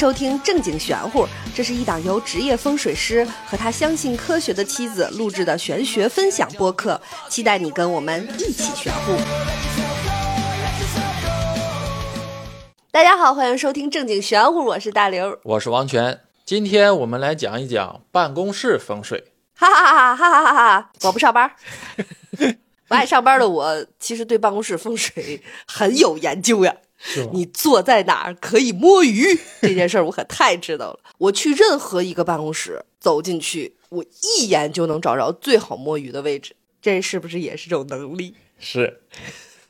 收听正经玄乎，这是一档由职业风水师和他相信科学的妻子录制的玄学分享播客，期待你跟我们一起玄乎。大家好，欢迎收听正经玄乎，我是大刘，我是王权，今天我们来讲一讲办公室风水。哈哈哈哈哈哈哈哈！我不上班，不爱上班的我，其实对办公室风水很有研究呀。你坐在哪儿可以摸鱼这件事儿，我可太知道了。我去任何一个办公室，走进去，我一眼就能找着最好摸鱼的位置。这是不是也是种能力？是，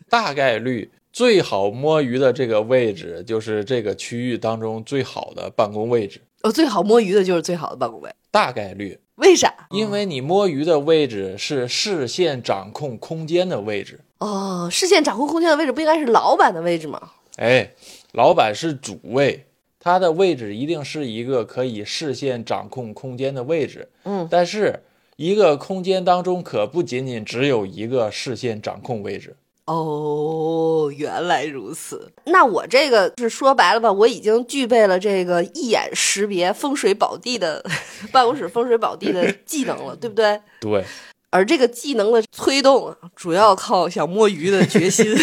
大概率最好摸鱼的这个位置，就是这个区域当中最好的办公位置。哦，最好摸鱼的就是最好的办公位。大概率？为啥？因为你摸鱼的位置是视线掌控空间的位置。哦，视线掌控空间的位置不应该是老板的位置吗？哎，老板是主位，他的位置一定是一个可以视线掌控空间的位置。嗯，但是一个空间当中可不仅仅只有一个视线掌控位置。哦，原来如此。那我这个是说白了吧，我已经具备了这个一眼识别风水宝地的办公室风水宝地的技能了，对不对？对。而这个技能的推动啊，主要靠想摸鱼的决心。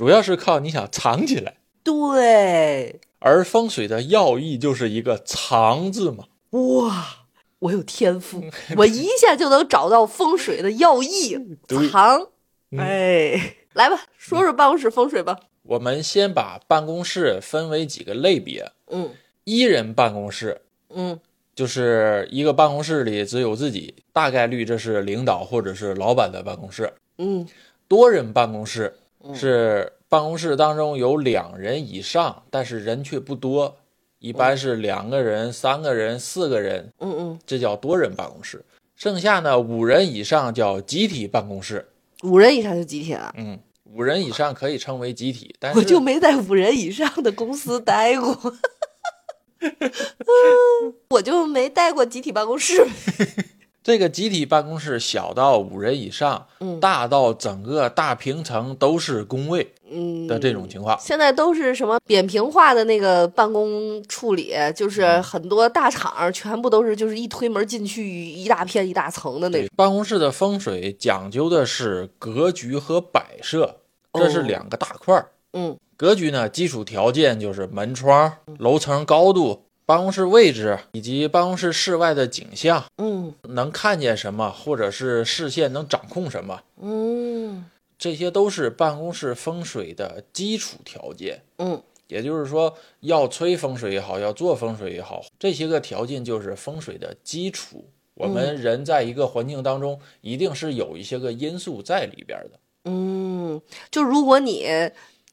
主要是靠你想藏起来，对。而风水的要义就是一个“藏”字嘛。哇，我有天赋，我一下就能找到风水的要义。藏，哎，来吧，说说办公室风水吧。我们先把办公室分为几个类别。嗯，一人办公室，嗯，就是一个办公室里只有自己，大概率这是领导或者是老板的办公室。嗯，多人办公室。是办公室当中有两人以上，但是人却不多，一般是两个人、三个人、四个人，嗯嗯，这叫多人办公室。剩下呢，五人以上叫集体办公室。五人以上就集体了。嗯，五人以上可以称为集体，但是我就没在五人以上的公司待过，我就没待过集体办公室。这个集体办公室小到五人以上，嗯，大到整个大平层都是工位，嗯的这种情况。现在都是什么扁平化的那个办公处理，就是很多大厂全部都是就是一推门进去一大片一大层的那种。办公室的风水讲究的是格局和摆设，这是两个大块儿。嗯，格局呢，基础条件就是门窗、楼层高度。办公室位置以及办公室室外的景象，嗯，能看见什么，或者是视线能掌控什么，嗯，这些都是办公室风水的基础条件。嗯，也就是说，要吹风水也好，要做风水也好，这些个条件就是风水的基础。我们人在一个环境当中，一定是有一些个因素在里边的。嗯，就如果你。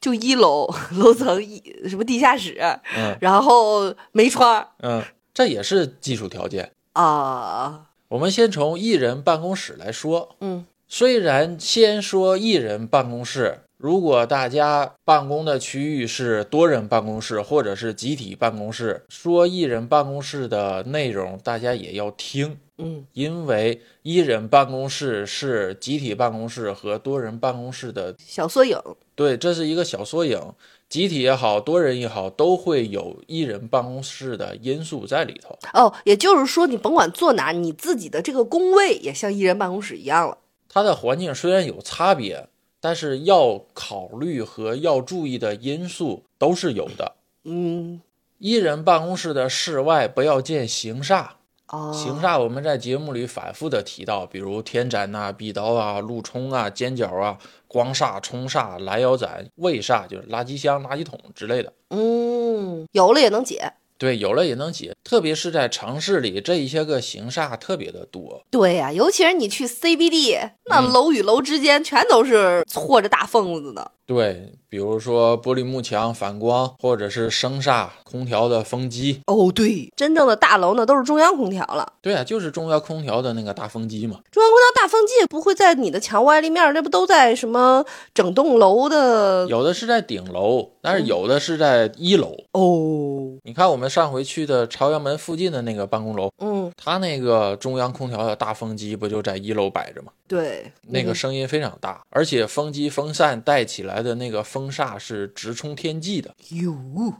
就一楼 楼层一什么地下室，嗯，然后没窗，嗯，这也是技术条件啊。我们先从一人办公室来说，嗯，虽然先说一人办公室，如果大家办公的区域是多人办公室或者是集体办公室，说一人办公室的内容，大家也要听，嗯，因为一人办公室是集体办公室和多人办公室的小缩影。对，这是一个小缩影，集体也好多人也好，都会有一人办公室的因素在里头。哦，也就是说，你甭管坐哪，你自己的这个工位也像一人办公室一样了。它的环境虽然有差别，但是要考虑和要注意的因素都是有的。嗯，一人办公室的室外不要见行煞。哦，行煞我们在节目里反复的提到，比如天斩呐、壁刀啊、路冲啊、尖角啊、光煞、冲煞、拦腰斩、位煞，就是垃圾箱、垃圾桶之类的。嗯，有了也能解。对，有了也能解，特别是在城市里，这一些个行煞特别的多。对呀，尤其是你去 CBD，那楼与楼之间全都是错着大缝子的。对，比如说玻璃幕墙反光，或者是声煞、空调的风机。哦，对，真正的大楼呢都是中央空调了。对啊，就是中央空调的那个大风机嘛。中央空调大风机也不会在你的墙外立面，那不都在什么整栋楼的？有的是在顶楼，但是有的是在一楼。哦。你看我们上回去的朝阳门附近的那个办公楼，嗯，它那个中央空调的大风机不就在一楼摆着吗？对，那个声音非常大，而且风机风扇带起来的那个风煞是直冲天际的，有。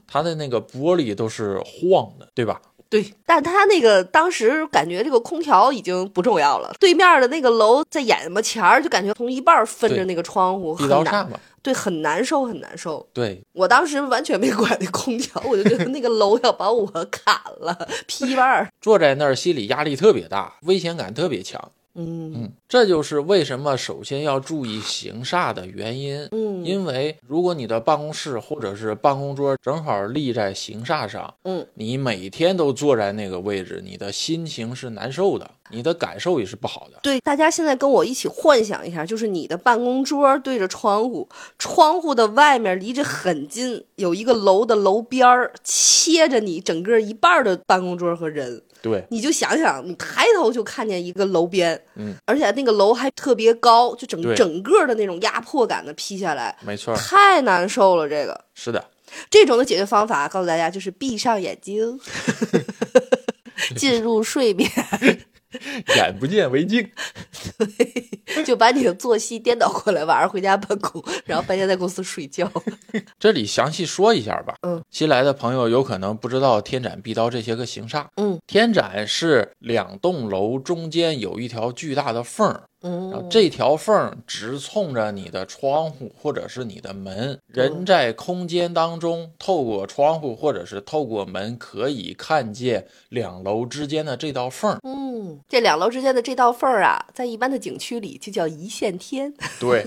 它的那个玻璃都是晃的，对吧？对，但他那个当时感觉这个空调已经不重要了，对面的那个楼在眼巴前儿，就感觉从一半分着那个窗户，地很难，道煞嘛。对，很难受，很难受。对，我当时完全没管那空调，我就觉得那个楼要把我砍了，劈一半儿。坐在那儿心理压力特别大，危险感特别强。嗯嗯，这就是为什么首先要注意行煞的原因。嗯因为如果你的办公室或者是办公桌正好立在行煞上，嗯，你每天都坐在那个位置，你的心情是难受的，你的感受也是不好的。对，大家现在跟我一起幻想一下，就是你的办公桌对着窗户，窗户的外面离着很近，有一个楼的楼边儿切着你整个一半的办公桌和人。对，你就想想，你抬头就看见一个楼边，嗯，而且那个楼还特别高，就整整个的那种压迫感的劈下来，没错，太难受了。这个。是的，这种的解决方法，告诉大家就是闭上眼睛，进入睡眠，眼不见为净。就把你的作息颠倒过来，晚上回家办公，然后白天在公司睡觉。这里详细说一下吧。嗯，新来的朋友有可能不知道天斩、壁刀这些个形煞。嗯，天斩是两栋楼中间有一条巨大的缝儿，然后嗯，这条缝儿直冲着你的窗户或者是你的门，人在空间当中透过窗户或者是透过门可以看见两楼之间的这道缝儿。嗯，这两楼之间的这道缝儿啊，在一般的景区里就叫一线天。对，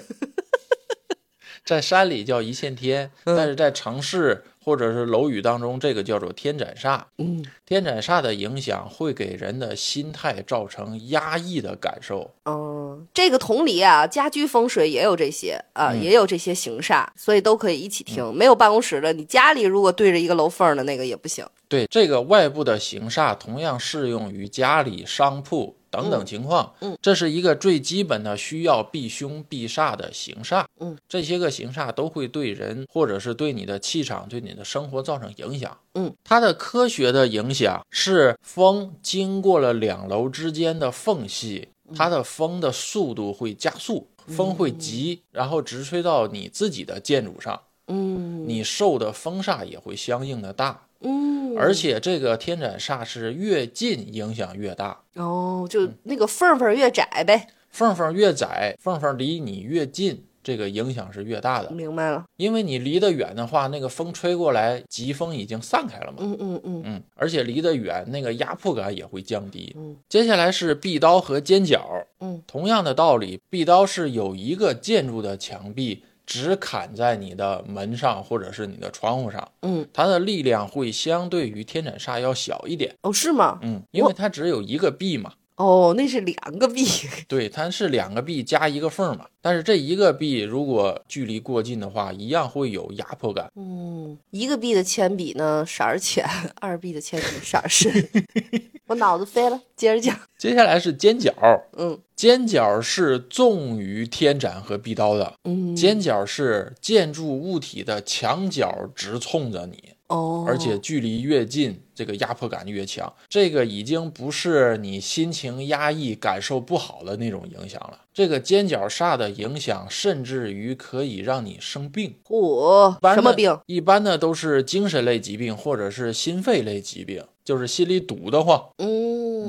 在山里叫一线天，嗯但是在城市或者是楼宇当中，这个叫做天斩煞。嗯，天斩煞的影响会给人的心态造成压抑的感受。嗯，这个同理啊，家居风水也有这些啊，嗯也有这些形煞，所以都可以一起听。没有办公室的，你家里如果对着一个楼缝儿的那个也不行。对这个外部的形煞，同样适用于家里、商铺等等情况。嗯嗯这是一个最基本的需要避凶避煞的行煞。嗯，这些个行煞都会对人或者是对你的气场、对你的生活造成影响。嗯，它的科学的影响是风经过了两楼之间的缝隙，嗯它的风的速度会加速，风会急，然后直吹到你自己的建筑上，嗯，你受的风煞也会相应的大。嗯，而且这个天斩煞是越近影响越大，哦，就那个缝儿缝儿越窄呗。缝缝越窄，缝缝离你越近，这个影响是越大的。明白了。因为你离得远的话，那个风吹过来，疾风已经散开了嘛。嗯嗯嗯嗯，而且离得远，那个压迫感也会降低。嗯接下来是壁刀和尖角，嗯，同样的道理，壁刀是有一个建筑的墙壁只砍在你的门上或者是你的窗户上，嗯，它的力量会相对于天斩煞要小一点。哦，是吗？嗯，因为它只有一个臂嘛，哦，那是两个币。对，它是两个臂加一个缝嘛。但是这一个臂如果距离过近的话，一样会有压迫感。嗯，一个币的铅笔呢色儿浅，二币的铅笔色儿深。我脑子飞了，接着讲。接下来是尖角，嗯尖角是纵于天斩和壁刀的。嗯，尖角是建筑物体的墙角直冲着你，哦，而且距离越近，这个压迫感越强。这个已经不是你心情压抑、感受不好的那种影响了。这个尖角煞的影响，甚至于可以让你生病。嚯、一般的什么病？？一般的都是精神类疾病或者是心肺类疾病，就是心里堵得慌，嗯，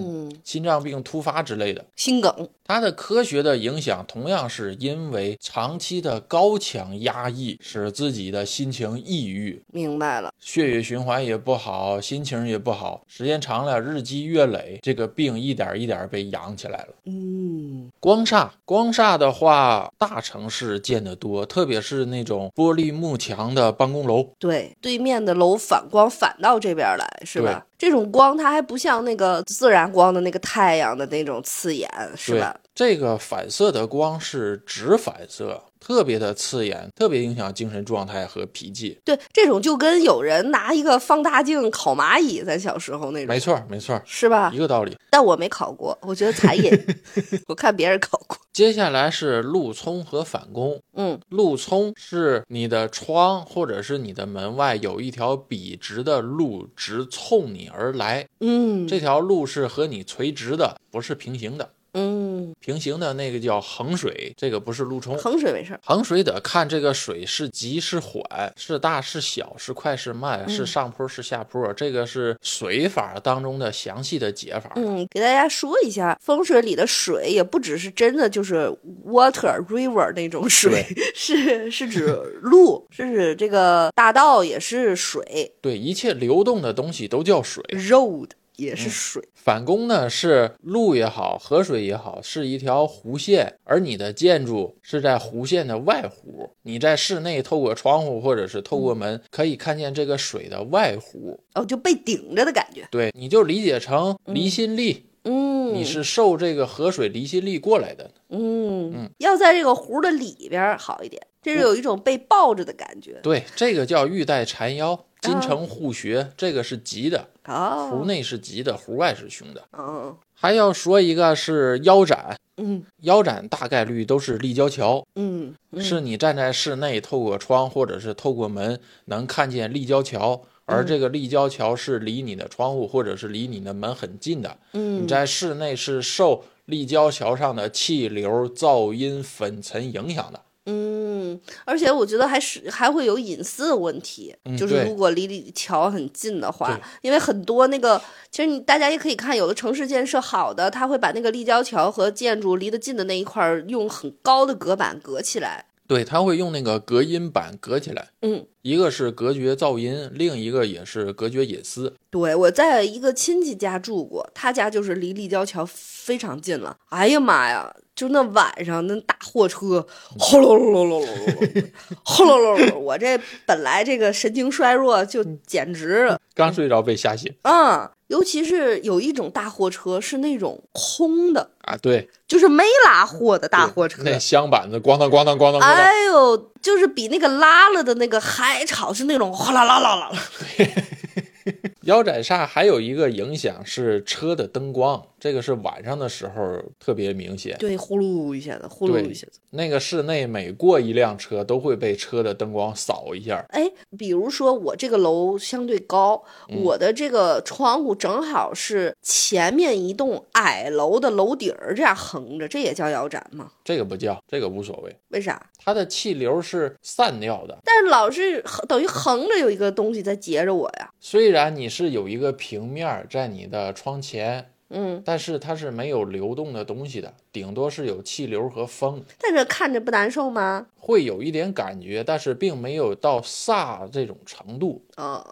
心脏病突发之类的。心梗。它的科学的影响同样是因为长期的高强压抑，使自己的心情抑郁，明白了。血液循环也不好，心情也不好，时间长了日积月累，这个病一点一点被养起来了。嗯光煞，光煞的话，大城市见得多，特别是那种玻璃幕墙的办公楼。对，对面的楼反光反到这边来，是吧？这种光它还不像那个自然阳光的那个太阳的那种刺眼，是吧？，这个反射的光是直反射，特别的刺眼，特别影响精神状态和脾气。对，这种就跟有人拿一个放大镜烤蚂蚁，咱小时候那种，没错，没错，是吧一？个道理。但我没烤过，我觉得残忍。我看别人烤过。接下来是路冲和反攻。嗯，路冲是你的窗或者是你的门外有一条笔直的路直冲你而来，嗯，这条路是和你垂直的，不是平行的。嗯，平行的那个叫衡水，这个不是路冲。衡水没事儿。衡水得看这个水是急是缓，是大是小，是快是慢，是上坡是下坡，这个是水法当中的详细的解法。嗯，给大家说一下，风水里的水也不只是真的就是 water river 那种水，是是指路，是指这个大道也是水。对，一切流动的东西都叫水。road 也是水。反攻呢是路也好，河水也好，是一条弧线，而你的建筑是在弧线的外弧。你在室内透过窗户或者是透过门，可以看见这个水的外弧。哦，就被顶着的感觉。对，你就理解成离心力，嗯，你是受这个河水离心力过来的。嗯嗯要在这个湖的里边儿好一点，这是有一种被抱着的感觉。对，这个叫玉带缠腰，金城护学，这个是吉的，湖哦，内是吉的，湖外是凶的。嗯还要说一个是腰斩，嗯腰斩大概率都是立交桥，嗯嗯，是你站在室内，透过窗或者是透过门能看见立交桥，而这个立交桥是离你的窗户或者是离你的门很近的。嗯你在室内是受立交桥上的气流、噪音、粉尘影响的。嗯，而且我觉得还是还会有隐私的问题，嗯就是如果离离桥很近的话，因为很多那个，其实你大家也可以看，有的城市建设好的，他会把那个立交桥和建筑离得近的那一块儿用很高的隔板隔起来。对，它会用那个隔音板隔起来，嗯，一个是隔绝噪音，另一个也是隔绝隐私。对，我在一个亲戚家住过，他家就是离立交桥非常近了。哎呀妈呀，就那晚上那大货车，轰隆隆隆隆隆隆，轰隆隆隆，我这本来这个神经衰弱，就简直刚睡着被吓醒啊！尤其是有一种大货车是那种空的，啊！对，就是没拉货的大货车。那箱板子咣当咣当咣当哎呦，就是比那个拉了的那个还吵，是那种哗啦啦啦啦啦。腰斩煞还有一个影响是车的灯光，这个是晚上的时候特别明显。对，呼噜一下子，呼噜一下子。那个室内每过一辆车都会被车的灯光扫一下。哎，比如说我这个楼相对高，嗯我的这个窗户正好是前面一栋矮楼的楼顶儿这样横着，这也叫腰斩吗？这个不叫，这个无所谓，为啥？它的气流是散掉的。但是老是等于横着有一个东西在截着我呀。虽然你是有一个平面儿在你的窗前，嗯，但是它是没有流动的东西的，顶多是有气流和风，但是看着不难受吗？会有一点感觉，但是并没有到煞这种程度。呃，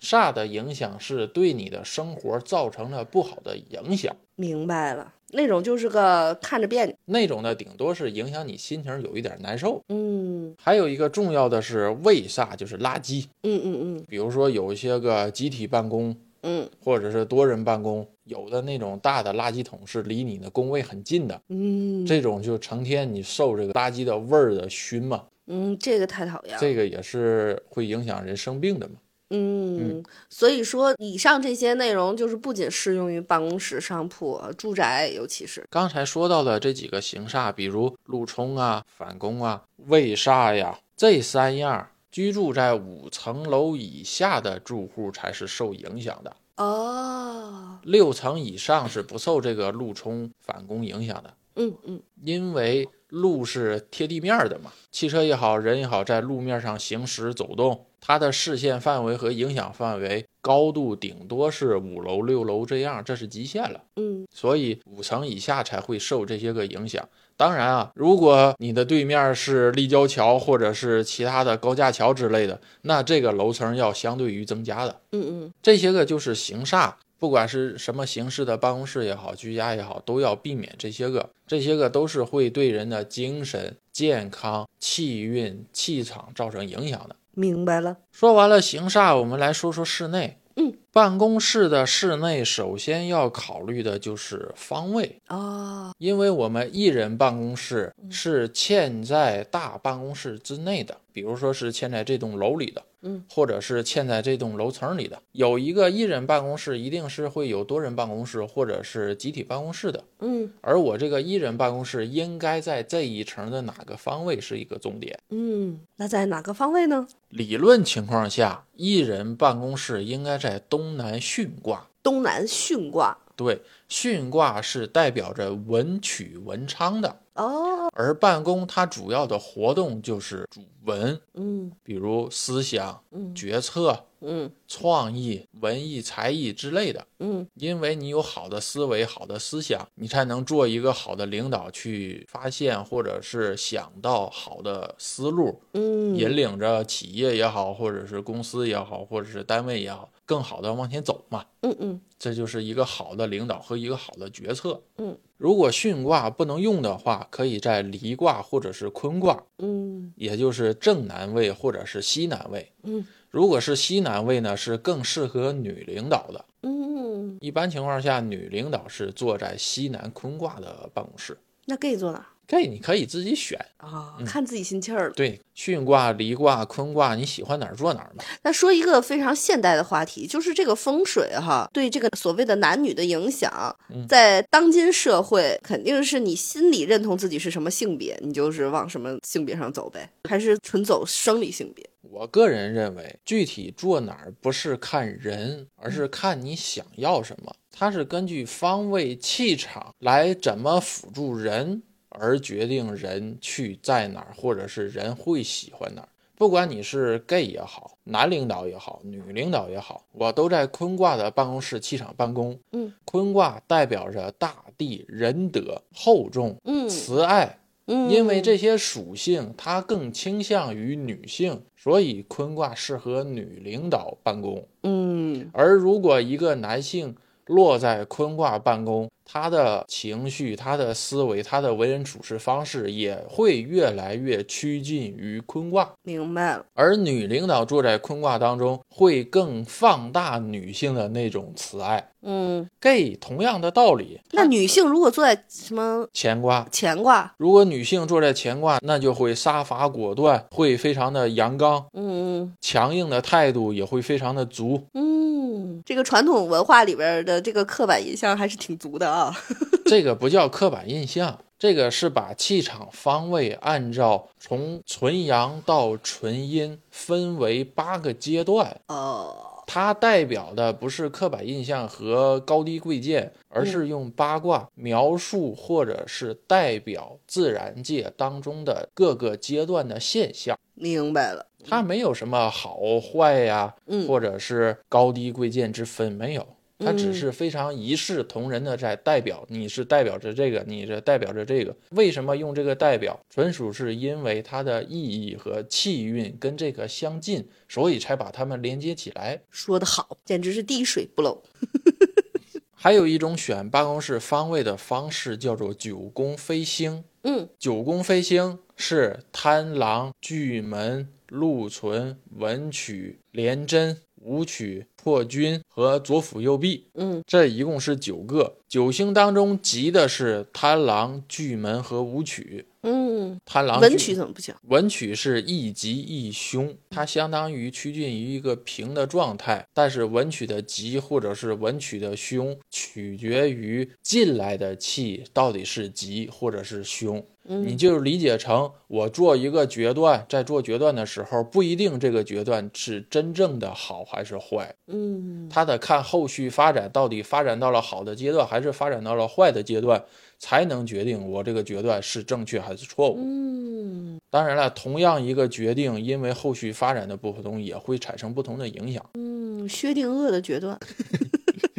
煞的影响是对你的生活造成了不好的影响，明白了，那种就是个看着别扭。那种呢顶多是影响你心情有一点难受。嗯还有一个重要的是胃煞，就是垃圾，嗯嗯嗯比如说有一些个集体办公嗯。或者是多人办公，有的那种大的垃圾桶是离你的工位很近的，嗯。嗯这种就成天你受这个垃圾的味儿的熏嘛，嗯，这个太讨厌了。这个也是会影响人生病的嘛。嗯，所以说以上这些内容就是不仅适用于办公室、商铺、住宅，尤其是。刚才说到的这几个行煞，比如路冲啊、反攻啊、卫煞呀，这三样居住在五层楼以下的住户才是受影响的，哦，六层以上是不受这个路冲、反攻影响的。嗯嗯因为路是贴地面的嘛，汽车也好，人也好，在路面上行驶走动，它的视线范围和影响范围高度顶多是五楼、六楼这样，这是极限了。嗯所以五层以下才会受这些个影响。当然啊，如果你的对面是立交桥或者是其他的高架桥之类的，那这个楼层要相对于增加的。嗯嗯这些个就是行煞，不管是什么形式的办公室也好，居家也好，都要避免这些个。这些个都是会对人的精神健康、气运、气场造成影响的。明白了。说完了行煞，我们来说说室内。嗯，办公室的室内首先要考虑的就是方位哦，因为我们一人办公室是嵌在大办公室之内的，比如说是嵌在这栋楼里的，嗯，或者是嵌在这栋楼层里的。有一个一人办公室，一定是会有多人办公室或者是集体办公室的。嗯而我这个一人办公室应该在这一层的哪个方位是一个重点。嗯，那在哪个方位呢？理论情况下，一人办公室应该在东南巽卦。东南巽卦。对，巽卦是代表着文曲文昌的，哦，而办公它主要的活动就是主文，嗯。比如思想、嗯。决策、嗯。创意、文艺、才艺之类的。嗯。因为你有好的思维、好的思想，你才能做一个好的领导，去发现或者是想到好的思路，嗯，引领着企业也好，或者是公司也好，或者是单位也好，更好的往前走嘛。嗯嗯这就是一个好的领导和一个好的决策。嗯，如果巽卦不能用的话，可以在离卦或者是坤卦，嗯也就是正南位或者是西南位。嗯如果是西南位呢，是更适合女领导的。嗯，一般情况下，女领导是坐在西南坤卦的办公室。那 gay 坐哪？这你可以自己选。啊，看自己心气儿了。对，巽卦、离卦、坤卦，你喜欢哪儿坐哪儿嘛。那说一个非常现代的话题，就是这个风水哈，对这个所谓的男女的影响，在当今社会，肯定是你心里认同自己是什么性别，你就是往什么性别上走呗，还是纯走生理性别？我个人认为，具体坐哪儿不是看人，而是看你想要什么。它是根据方位气场来怎么辅助人，而决定人去在哪儿，或者是人会喜欢哪儿。不管你是 gay 也好，男领导也好，女领导也好，我都在坤卦的办公室气场办公。嗯，坤卦代表着大地、仁德、厚重、嗯慈爱。嗯，因为这些属性它更倾向于女性，所以坤卦适合女领导办公。嗯而如果一个男性落在坤卦办公，他的情绪、他的思维、他的为人处事方式也会越来越趋近于坤卦。明白了。而女领导坐在坤卦当中，会更放大女性的那种慈爱。嗯，gay 同样的道理，那女性如果坐在什么乾卦乾卦，如果女性坐在乾卦，那就会杀伐果断，会非常的阳刚，嗯强硬的态度也会非常的足。嗯，这个传统文化里边的这个刻板印象还是挺足的啊。这个不叫刻板印象，这个是把气场方位按照从纯阳到纯阴分为八个阶段。哦，它代表的不是刻板印象和高低贵贱，而是用八卦描述或者是代表自然界当中的各个阶段的现象。明白了。它没有什么好坏呀，嗯或者是高低贵贱之分，没有。它只嗯是非常一视同仁的在代表，你是代表着这个，你是代表着这个。为什么用这个代表？纯属是因为它的意义和气韵跟这个相近，所以才把它们连接起来。说得好，简直是滴水不漏。还有一种选办公室方位的方式叫做九宫飞星。嗯九宫飞星是贪狼、巨门、禄存、文曲、廉贞、武曲、破军和左辅右弼，嗯这一共是九个。九星当中吉的是贪狼、巨门和武曲。嗯，贪狼、文曲怎么不行？文曲是一吉一凶，它相当于趋近于一个平的状态。但是文曲的吉或者是文曲的凶，取决于进来的气到底是吉或者是凶。你就理解成我做一个决断，在做决断的时候，不一定这个决断是真正的好还是坏，嗯它得看后续发展到底发展到了好的阶段，还是发展到了坏的阶段，才能决定我这个决断是正确还是错误。嗯当然了，同样一个决定，因为后续发展的不同，也会产生不同的影响。嗯，薛定谔的决断。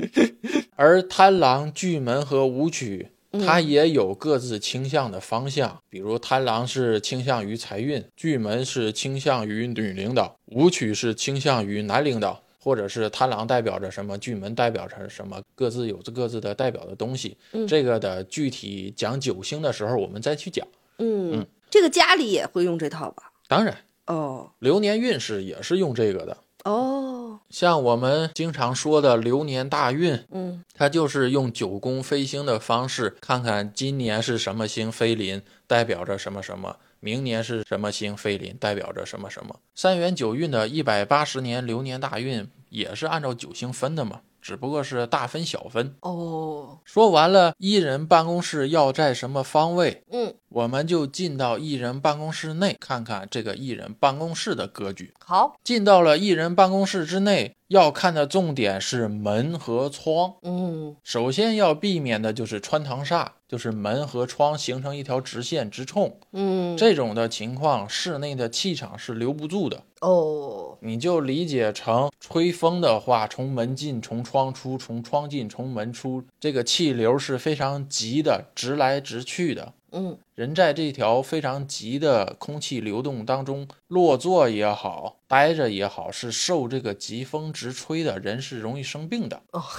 而贪狼、巨门和武曲，它也有各自倾向的方向。比如贪狼是倾向于财运，巨门是倾向于女领导，武曲是倾向于男领导。或者是贪狼代表着什么，巨门代表着什么，各自有着各自的代表的东西。这个的具体讲九星的时候，我们再去讲。嗯，嗯这个家里也会用这套吧？当然，哦流年运势也是用这个的。哦，像我们经常说的流年大运，嗯，它就是用九宫飞星的方式，看看今年是什么星飞临，代表着什么什么；明年是什么星飞临，代表着什么什么。三元九运的一百八十年流年大运也是按照九星分的嘛。只不过是大分小分哦。说完了，一人办公室要在什么方位？嗯，我们就进到一人办公室内，看看这个一人办公室的格局。好，进到了一人办公室之内，要看的重点是门和窗。嗯，首先要避免的就是穿堂煞，就是门和窗形成一条直线直冲。嗯，这种的情况，室内的气场是留不住的。哦，你就理解成吹风的话，从门进，从窗出，从窗进，从门出，这个气流是非常急的，直来直去的。嗯，人在这条非常急的空气流动当中落座也好，待着也好，是受这个疾风直吹的，人是容易生病的。哦。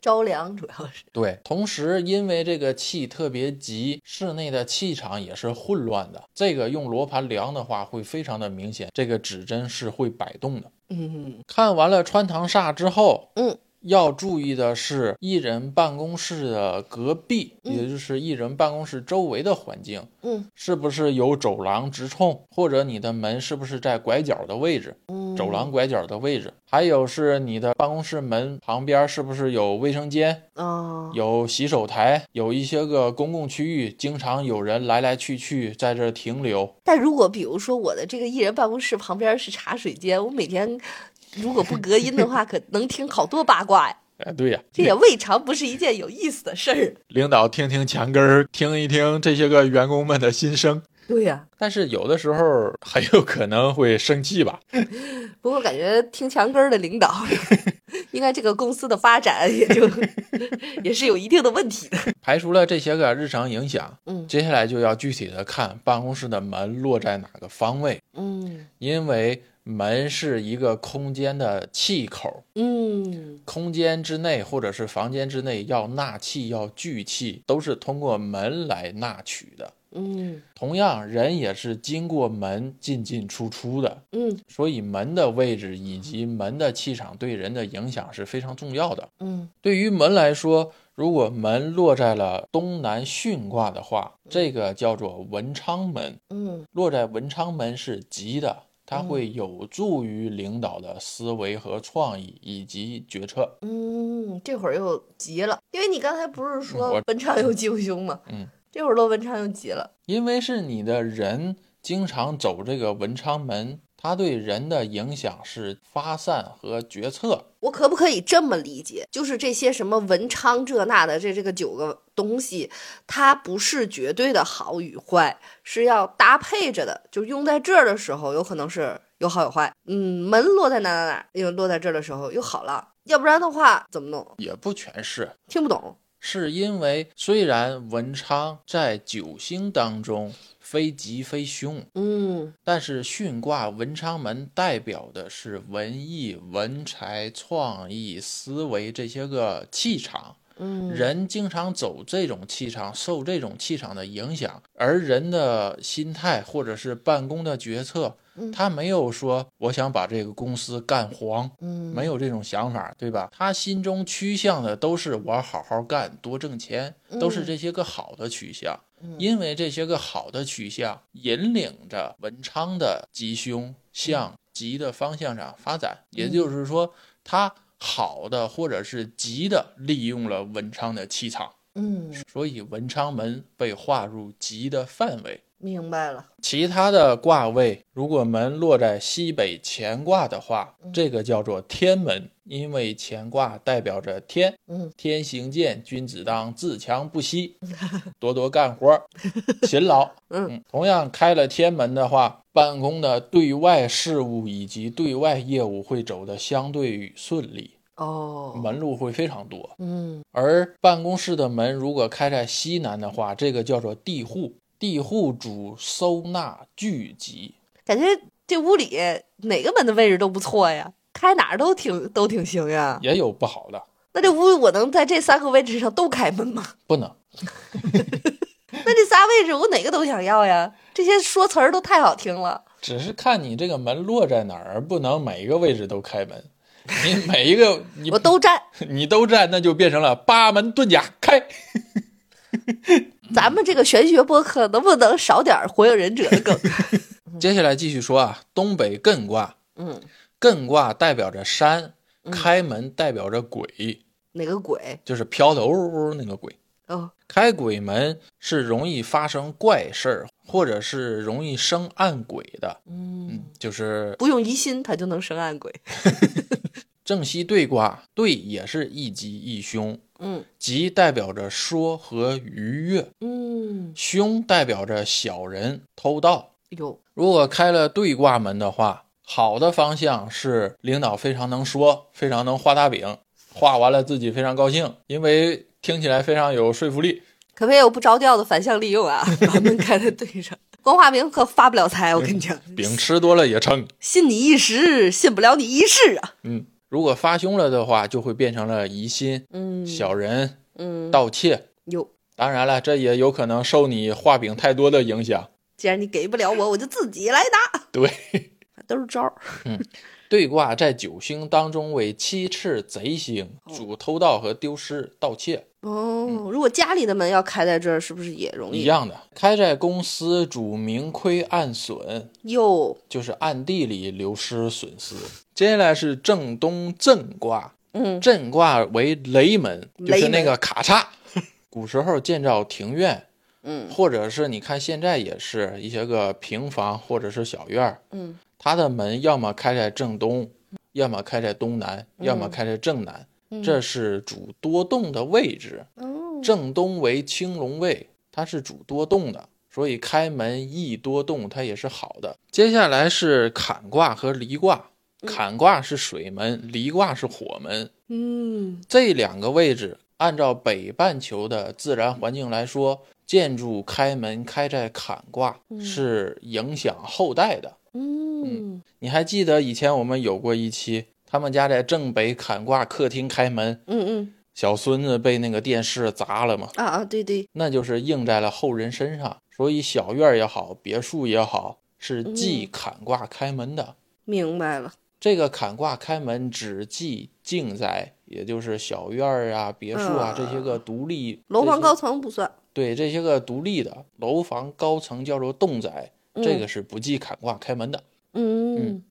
着凉主要是对，同时因为这个气特别急，室内的气场也是混乱的。这个用罗盘量的话，会非常的明显，这个指针是会摆动的。嗯，看完了穿堂煞之后，嗯。要注意的是，艺人办公室的隔壁，也就是艺人办公室周围的环境，嗯，是不是有走廊直冲，或者你的门是不是在拐角的位置？嗯，走廊拐角的位置，还有是你的办公室门旁边是不是有卫生间？啊，有洗手台，有一些个公共区域，经常有人来来去去在这停留。但如果比如说我的这个艺人办公室旁边是茶水间，我每天。如果不隔音的话，可能听好多八卦呀！哎，对呀，这也未尝不是一件有意思的事儿。领导听听墙根儿，听一听这些个员工们的心声。对呀，但是有的时候很有可能会生气吧。不过感觉听墙根儿的领导，应该这个公司的发展也就也是有一定的问题的。排除了这些个日常影响，嗯，接下来就要具体的看办公室的门落在哪个方位。嗯，因为。门是一个空间的气口，嗯，空间之内或者是房间之内要纳气要聚气，都是通过门来纳取的，嗯，同样人也是经过门进进出出的，嗯，所以门的位置以及门的气场对人的影响是非常重要的，嗯，对于门来说，如果门落在了东南巽卦的话，这个叫做文昌门，嗯，落在文昌门是吉的。它会有助于领导的思维和创意以及决策。嗯，这会儿又急了，因为你刚才不是说文昌有吉凶吗？嗯，这会儿落文昌又急了，因为是你的人经常走这个文昌门。它对人的影响是发散和决策。我可不可以这么理解？就是这些什么文昌这那的这这个九个东西，它不是绝对的好与坏，是要搭配着的。就用在这儿的时候，有可能是有好有坏。嗯，门落在哪哪哪，因为落在这儿的时候又好了。要不然的话怎么弄？也不全是，听不懂。是因为虽然文昌在九星当中。非吉非凶，嗯，但是巽卦文昌门代表的是文艺、文才、创意、思维这些个气场。嗯，人经常走这种气场，受这种气场的影响，而人的心态或者是办公的决策，他没有说我想把这个公司干黄，嗯，没有这种想法，对吧？他心中趋向的都是我好好干，多挣钱，都是这些个好的趋向。因为这些个好的趋向引领着文昌的吉凶向吉的方向上发展，也就是说，他。好的，或者是吉的，利用了文昌的气场，嗯，所以文昌门被划入吉的范围。明白了。其他的卦位，如果门落在西北乾卦的话，这个叫做天门，因为乾卦代表着天，嗯，天行健，君子当自强不息，多多干活，勤劳。嗯，同样开了天门的话，办公的对外事务以及对外业务会走得相对顺利。哦，门路会非常多。嗯，而办公室的门如果开在西南的话，这个叫做地户。地户主收纳聚集，感觉这屋里哪个门的位置都不错呀，开哪儿都挺都挺行呀。也有不好的。那这屋我能在这三个位置上都开门吗？不能。那这仨位置我哪个都想要呀？这些说词儿都太好听了。只是看你这个门落在哪儿，不能每一个位置都开门。你每一个 你我都占，你都占，那就变成了八门遁甲开。咱们这个玄学播客能不能少点火影忍者的梗？接下来继续说啊，东北艮卦，嗯，艮卦代表着山，开门代表着鬼，哪个鬼？就是飘的呜呜那个鬼。哦，开鬼门是容易发生怪事儿，或者是容易生暗鬼的。嗯，就是不用疑心，他就能生暗鬼。正西对卦，对也是一吉一凶。嗯，吉代表着说和愉悦，嗯，凶代表着小人偷盗。有如果开了对卦门的话，好的方向是领导非常能说，非常能画大饼，画完了自己非常高兴，因为听起来非常有说服力。可别有不着调的反向利用啊！把门开在对上，光画饼可发不了财。我跟你讲，饼吃多了也撑，信你一时，信不了你一世啊。嗯。如果发凶了的话，就会变成了疑心、嗯，小人、嗯，盗窃。有，当然了，这也有可能受你画饼太多的影响。既然你给不了我，我就自己来打。对，都是招儿。嗯，对卦在九星当中为七赤贼星，主偷盗和丢失、盗窃。哦，如果家里的门要开在这儿，是不是也容易？一样的，开在公司主明亏暗损，哟，就是暗地里流失损失。接下来是正东震卦，嗯，震卦为雷门，就是那个咔嚓。古时候建造庭院，嗯，或者是你看现在也是一些个平房或者是小院儿，嗯，它的门要么开在正东，要么开在东南，要么开在正南。这是主多动的位置，正东为青龙位，它是主多动的，所以开门易多动，它也是好的。接下来是坎卦和离卦，坎卦是水门，离卦是火门。嗯，这两个位置，按照北半球的自然环境来说，建筑开门开在坎卦是影响后代的。嗯，你还记得以前我们有过一期？他们家在正北坎卦客厅开门，嗯嗯，小孙子被那个电视砸了嘛？啊啊，对对，那就是应在了后人身上。所以小院也好，别墅也好，是忌坎卦开门的。明白了，这个坎卦开门只忌静宅，也就是小院啊、别墅啊这些个独立。楼房高层不算。对，这些个独立的楼房高层叫做动宅，这个是不忌坎卦开门的。嗯，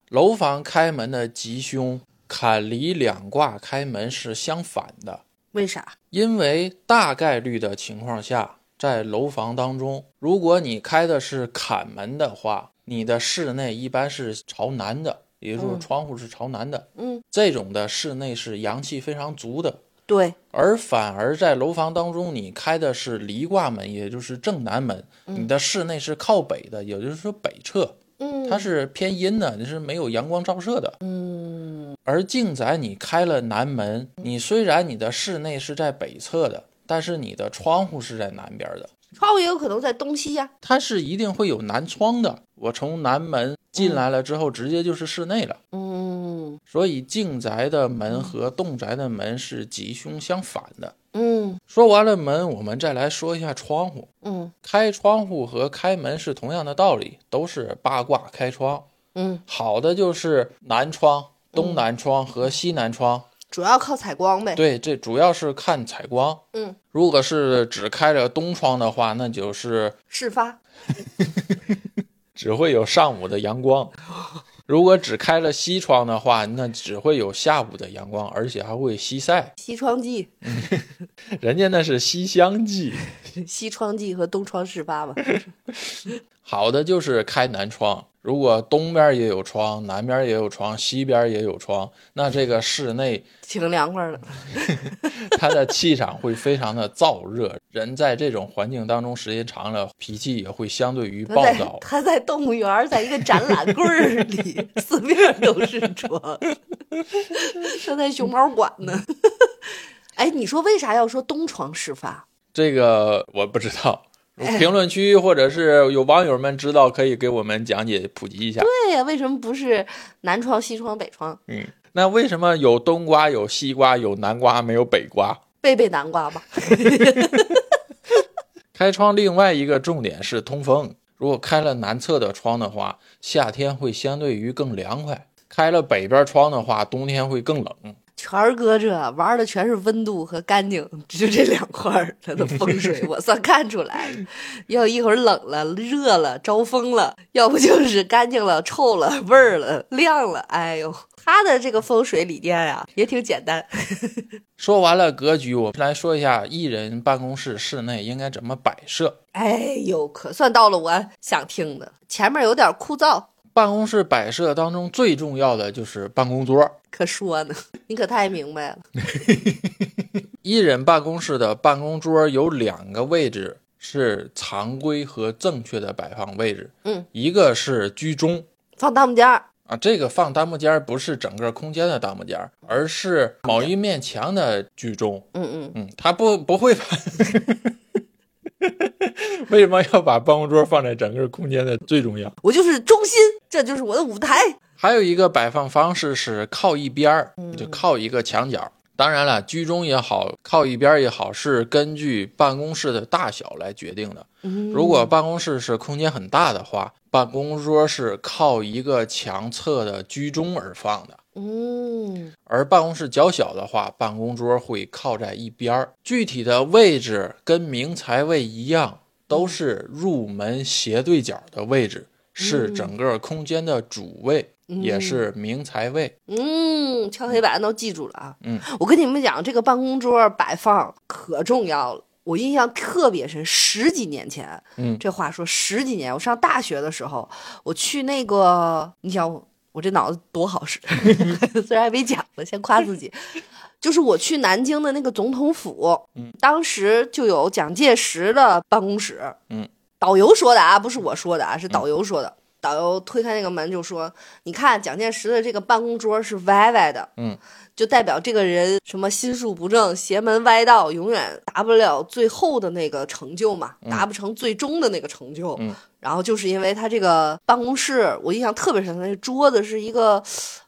楼房开门的吉凶，坎离两卦开门是相反的。为啥？因为大概率的情况下，在楼房当中，如果你开的是坎门的话，你的室内一般是朝南的，也就是说窗户是朝南的。嗯，这种的室内是阳气非常足的。对，而反而在楼房当中，你开的是离卦门，也就是正南门，你的室内是靠北的，也就是说北侧。嗯，它是偏阴的，就是没有阳光照射的。嗯，而静宅你开了南门，你虽然你的室内是在北侧的，但是你的窗户是在南边的。窗户也有可能在东西呀。它是一定会有南窗的。我从南门进来了之后，直接就是室内了。嗯，所以静宅的门和动宅的门是吉凶相反的。嗯，说完了门，我们再来说一下窗户。嗯，开窗户和开门是同样的道理，都是八卦开窗。嗯，好的就是南窗、东南窗和西南窗，主要靠采光呗。对，这主要是看采光。嗯，如果是只开着东窗的话，那就是事发，只会有上午的阳光。如果只开了西窗的话，那只会有下午的阳光，而且还会西晒。西窗记，人家那是西厢记。西窗记和东窗事发嘛。好的就是开南窗，如果东边也有窗，南边也有窗，西边也有窗，那这个室内挺凉快的。它的气场会非常的燥热，人在这种环境当中时间长了，脾气也会相对于暴躁。他在动物园，在一个展览柜儿里，四面都是窗。他在熊猫馆呢。哎，你说为啥要说东窗事发？这个我不知道。评论区或者是有网友们知道，可以给我们讲解普及一下。对呀，为什么不是南窗、西窗、北窗？嗯，那为什么有冬瓜、有西瓜、有南瓜，没有北瓜？背背南瓜吧。开窗另外一个重点是通风，如果开了南侧的窗的话，夏天会相对于更凉快；开了北边窗的话，冬天会更冷。全儿哥这玩的全是温度和干净，就这两块儿，他的风水 我算看出来了。要一会儿冷了、热了、招风了，要不就是干净了、臭了、味儿了、亮了。哎呦，他的这个风水理念呀，也挺简单。说完了格局，我们来说一下艺人办公室室内应该怎么摆设。哎呦，可算到了我想听的，前面有点枯燥。办公室摆设当中最重要的就是办公桌，可说呢，你可太明白了。一人办公室的办公桌有两个位置是常规和正确的摆放位置，嗯，一个是居中，放弹幕间儿啊，这个放弹幕间不是整个空间的弹幕间，而是某一面墙的居中，嗯嗯嗯，他不不会把。为什么要把办公桌放在整个空间的最重要？我就是中心，这就是我的舞台。还有一个摆放方式是靠一边儿，就靠一个墙角。当然了，居中也好，靠一边也好，是根据办公室的大小来决定的。如果办公室是空间很大的话，办公桌是靠一个墙侧的居中而放的。嗯，而办公室较小的话，办公桌会靠在一边儿。具体的位置跟明财位一样，都是入门斜对角的位置，是整个空间的主位，也是明财位。嗯，敲黑板都记住了啊。嗯，我跟你们讲，这个办公桌摆放可重要了。我印象特别深，十几年前，嗯，这话说十几年，我上大学的时候，我去那个，你想。我这脑子多好使，虽然还没讲呢，先夸自己。就是我去南京的那个总统府，嗯，当时就有蒋介石的办公室，嗯，导游说的啊，不是我说的啊，是导游说的。导游推开那个门就说：“你看蒋介石的这个办公桌是歪歪的，嗯，就代表这个人什么心术不正、邪门歪道，永远达不了最后的那个成就嘛，达不成最终的那个成就。嗯，然后就是因为他这个办公室，我印象特别深，他那桌子是一个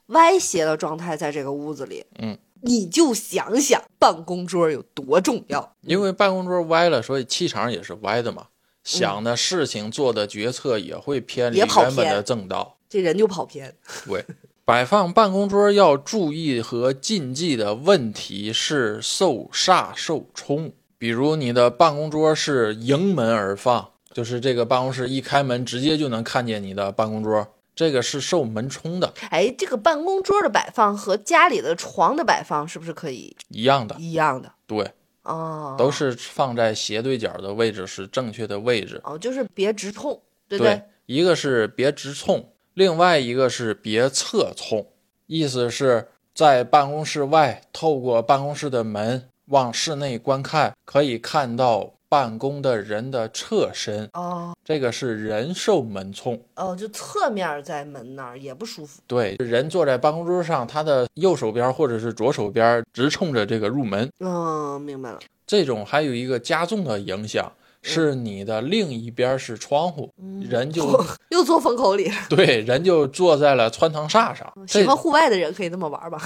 歪斜的状态，在这个屋子里，嗯，你就想想办公桌有多重要，因为办公桌歪了，所以气场也是歪的嘛。”想的事情、做的决策也会偏离原本的正道，这人就跑偏。对，摆放办公桌要注意和禁忌的问题是受煞受冲。比如你的办公桌是迎门而放，就是这个办公室一开门直接就能看见你的办公桌，这个是受门冲的。哎，这个办公桌的摆放和家里的床的摆放是不是可以一样的？一样的，对。哦，都是放在斜对角的位置是正确的位置哦，就是别直冲，对不对？一个是别直冲，另外一个是别侧冲，意思是在办公室外透过办公室的门往室内观看，可以看到办公的人的侧身哦，这个是人受门冲哦，就侧面在门那儿也不舒服。对，人坐在办公桌上，他的右手边或者是左手边直冲着这个入门。嗯，明白了。这种还有一个加重的影响，是你的另一边是窗户，人就又坐风口里。对，人就坐在了穿堂煞上。喜欢户外的人可以这么玩吧？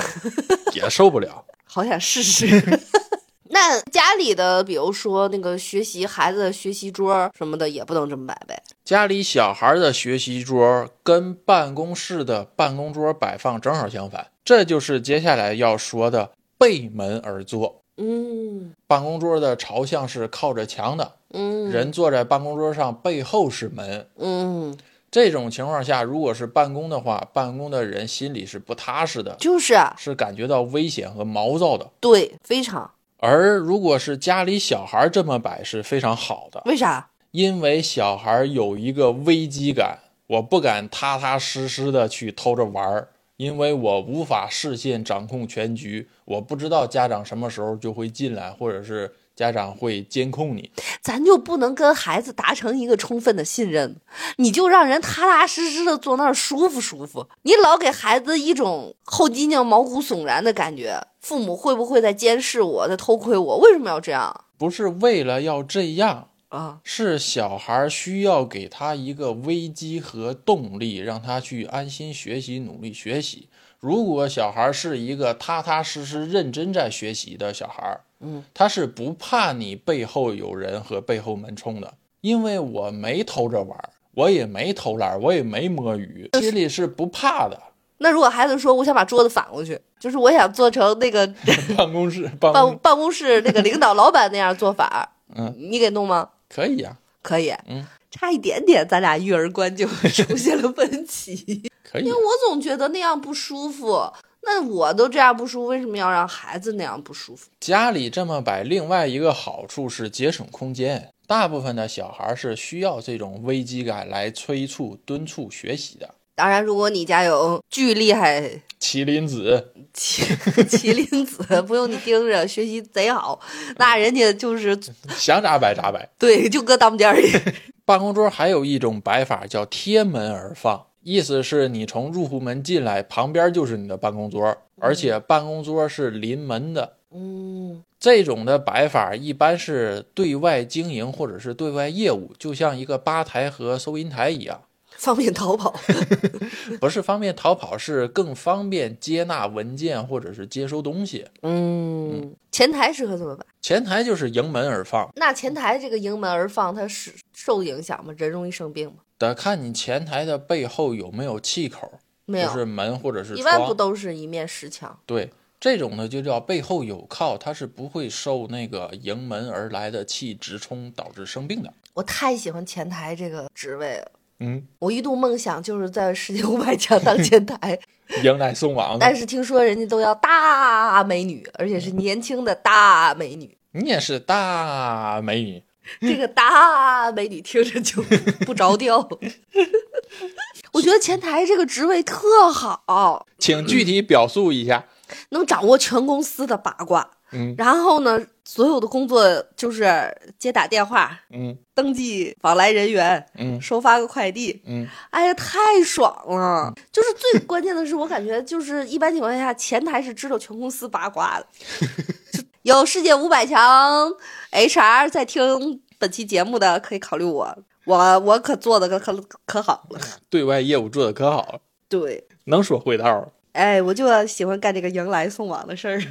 也受不了。好想试试。那家里的，比如说那个学习孩子的学习桌什么的，也不能这么摆呗。家里小孩的学习桌跟办公室的办公桌摆放正好相反，这就是接下来要说的背门而坐。嗯，办公桌的朝向是靠着墙的。嗯，人坐在办公桌上，背后是门。嗯，这种情况下，如果是办公的话，办公的人心里是不踏实的，就是是感觉到危险和毛躁的。对，非常。而如果是家里小孩这么摆是非常好的。为啥？因为小孩有一个危机感，我不敢踏踏实实的去偷着玩儿。因为我无法视线掌控全局，我不知道家长什么时候就会进来，或者是家长会监控你。咱就不能跟孩子达成一个充分的信任？你就让人踏踏实实的坐那儿舒服舒服。你老给孩子一种后脊梁毛骨悚然的感觉，父母会不会在监视我，在偷窥我？为什么要这样？不是为了要这样。啊，是小孩需要给他一个危机和动力，让他去安心学习、努力学习。如果小孩是一个踏踏实实、认真在学习的小孩，嗯，他是不怕你背后有人和背后门冲的，因为我没偷着玩，我也没偷懒，我也没摸鱼，心里是不怕的。那如果孩子说我想把桌子反过去，就是我想做成那个 办公室 办办办公室那个领导老板那样做法，嗯，你给弄吗？可以呀，可以，嗯，差一点点，咱俩育儿观就出 现了分歧。可以，因为我总觉得那样不舒服。那我都这样不舒服，为什么要让孩子那样不舒服？家里这么摆，另外一个好处是节省空间。大部分的小孩是需要这种危机感来催促、敦促学习的。当然，如果你家有巨厉害麒麟子，麒 麒麟子不用你盯着，学习贼好，那人家就是想咋摆咋摆。对，就搁当间里。办公桌还有一种摆法叫贴门而放。意思是你从入户门进来，旁边就是你的办公桌，而且办公桌是临门的。嗯，这种的摆法一般是对外经营或者是对外业务，就像一个吧台和收银台一样，方便逃跑。不是方便逃跑，是更方便接纳文件或者是接收东西。嗯，前台适合怎么摆？前台就是迎门而放。那前台这个迎门而放，它是受影响吗？人容易生病吗？得看你前台的背后有没有气口，没有，就是门或者是一般不都是一面石墙？对，这种呢就叫背后有靠，它是不会受那个迎门而来的气直冲导致生病的。我太喜欢前台这个职位了，嗯，我一度梦想就是在世界五百强当前台，迎来送往。但是听说人家都要大美女，而且是年轻的大美女。你也是大美女。这个大美女听着就不着调。我觉得前台这个职位特好，请具体表述一下。能掌握全公司的八卦，嗯，然后呢，所有的工作就是接打电话，嗯，登记往来人员，嗯，收发个快递，嗯，哎呀，太爽了！就是最关键的是，我感觉就是一般情况下，前台是知道全公司八卦的。有世界五百强 HR 在听本期节目的，可以考虑我，我我可做的可可可好了，对外业务做的可好了，对，能说会道。哎，我就喜欢干这个迎来送往的事儿。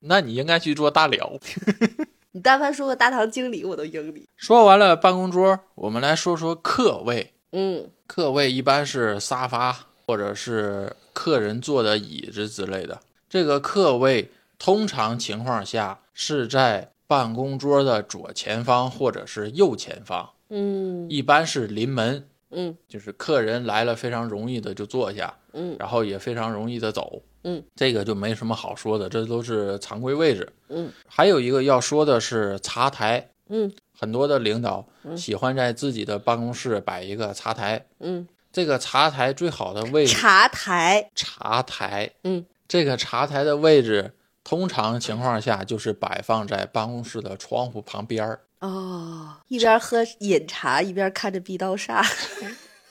那你应该去做大了。你但凡说个大堂经理，我都应你。说完了办公桌，我们来说说客位。嗯，客位一般是沙发或者是客人坐的椅子之类的。这个客位。通常情况下是在办公桌的左前方或者是右前方，嗯，一般是临门，嗯，就是客人来了非常容易的就坐下，嗯，然后也非常容易的走，嗯，这个就没什么好说的，这都是常规位置，嗯，还有一个要说的是茶台，嗯，很多的领导喜欢在自己的办公室摆一个茶台，嗯，这个茶台最好的位置，茶台，茶台，嗯，这个茶台的位置。通常情况下，就是摆放在办公室的窗户旁边儿哦，一边喝饮茶，一边看着壁刀煞。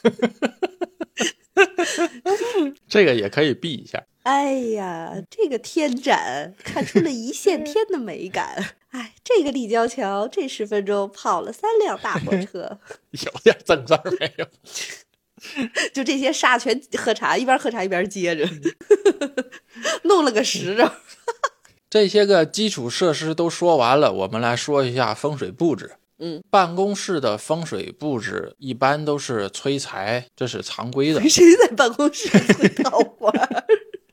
这个也可以避一下。哎呀，这个天展看出了一线天的美感。哎，这个立交桥这十分钟跑了三辆大货车，有点正事儿没有？就这些煞全喝茶，一边喝茶一边接着，弄了个时钟。这些个基础设施都说完了，我们来说一下风水布置。嗯，办公室的风水布置一般都是催财，这是常规的。谁在办公室催桃花？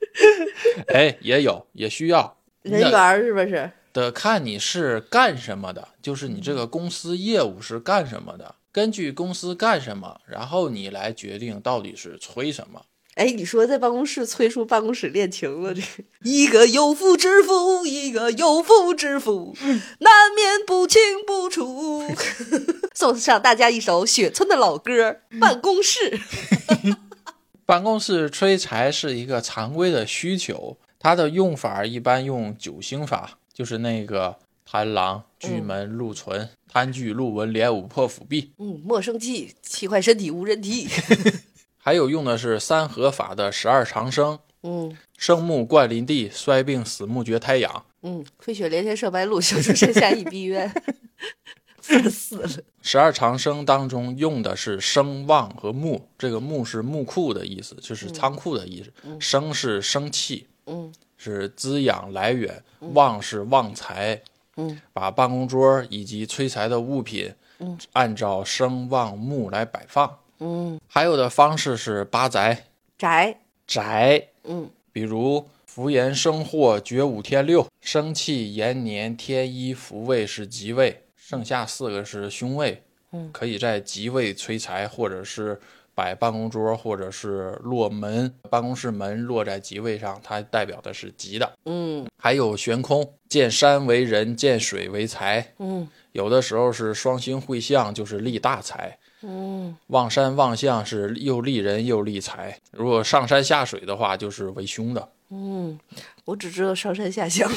哎，也有，也需要人缘是不是？得看你是干什么的，就是你这个公司业务是干什么的，根据公司干什么，然后你来决定到底是催什么。哎，你说在办公室催出办公室恋情了？这一个有妇之夫，一个有妇之夫，难免不清不楚。送上大家一首雪村的老歌《办公室》。办公室催财是一个常规的需求，它的用法一般用九星法，就是那个贪狼、巨门、禄存、贪巨、禄文、连五、破辅壁。嗯，莫生气，气坏身体无人替。还有用的是三合法的十二长生，嗯，生木冠林地，衰病死木绝胎养，嗯，飞雪连天射白鹿，笑出山下一闭月，烦死了。十二长生当中用的是生旺和木，这个木是木库的意思，就是仓库的意思；生是生气，嗯，是滋养来源；旺是旺财，嗯，把办公桌以及催财的物品，嗯，按照生旺木来摆放。嗯，还有的方式是八宅，宅，宅，嗯，比如福延生祸绝五天六，生气延年天一福位是吉位，剩下四个是凶位。嗯，可以在吉位催财，或者是摆办公桌，或者是落门，办公室门落在吉位上，它代表的是吉的。嗯还有悬空，见山为人，见水为财。嗯有的时候是双星会相，就是立大财。嗯望山望向是又利人又利财。如果上山下水的话，就是为凶的。嗯，我只知道上山下乡，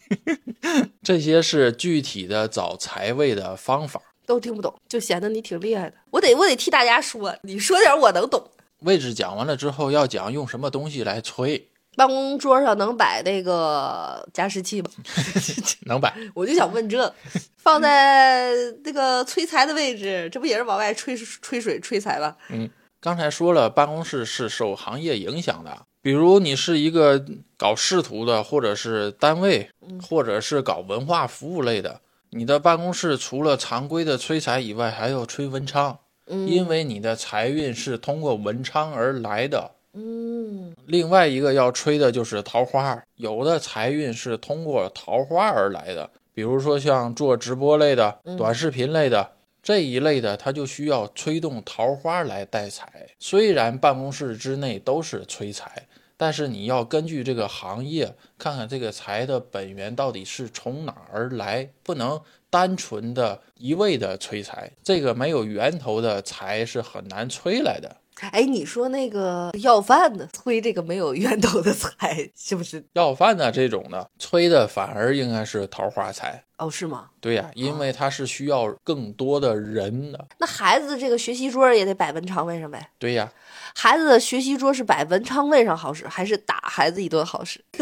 这些是具体的找财位的方法。都听不懂，就显得你挺厉害的。我得我得替大家说，你说点我能懂。位置讲完了之后，要讲用什么东西来催，办公桌上能摆那个加湿器吗？能摆。我就想问这，放在那个催财的位置，这不也是往外吹吹水吹财吗？嗯刚才说了，办公室是受行业影响的。比如你是一个搞仕途的，或者是单位，或者是搞文化服务类的，你的办公室除了常规的催财以外，还要催文昌，嗯因为你的财运是通过文昌而来的。嗯另外一个要吹的就是桃花，有的财运是通过桃花而来的，比如说像做直播类的、短视频类的。这一类的，它就需要催动桃花来带财。虽然办公室之内都是催财，但是你要根据这个行业，看看这个财的本源到底是从哪儿来，不能单纯的一味的催财。这个没有源头的财是很难催来的。哎，你说那个要饭的催 这个没有源头的财，是不是？要饭的这种的，催的反而应该是桃花财。哦，是吗？对呀、因为它是需要更多的人的。那孩子这个学习桌也得摆文昌位上呗？对呀、孩子的学习桌是摆文昌位上好使，还是打孩子一顿好使？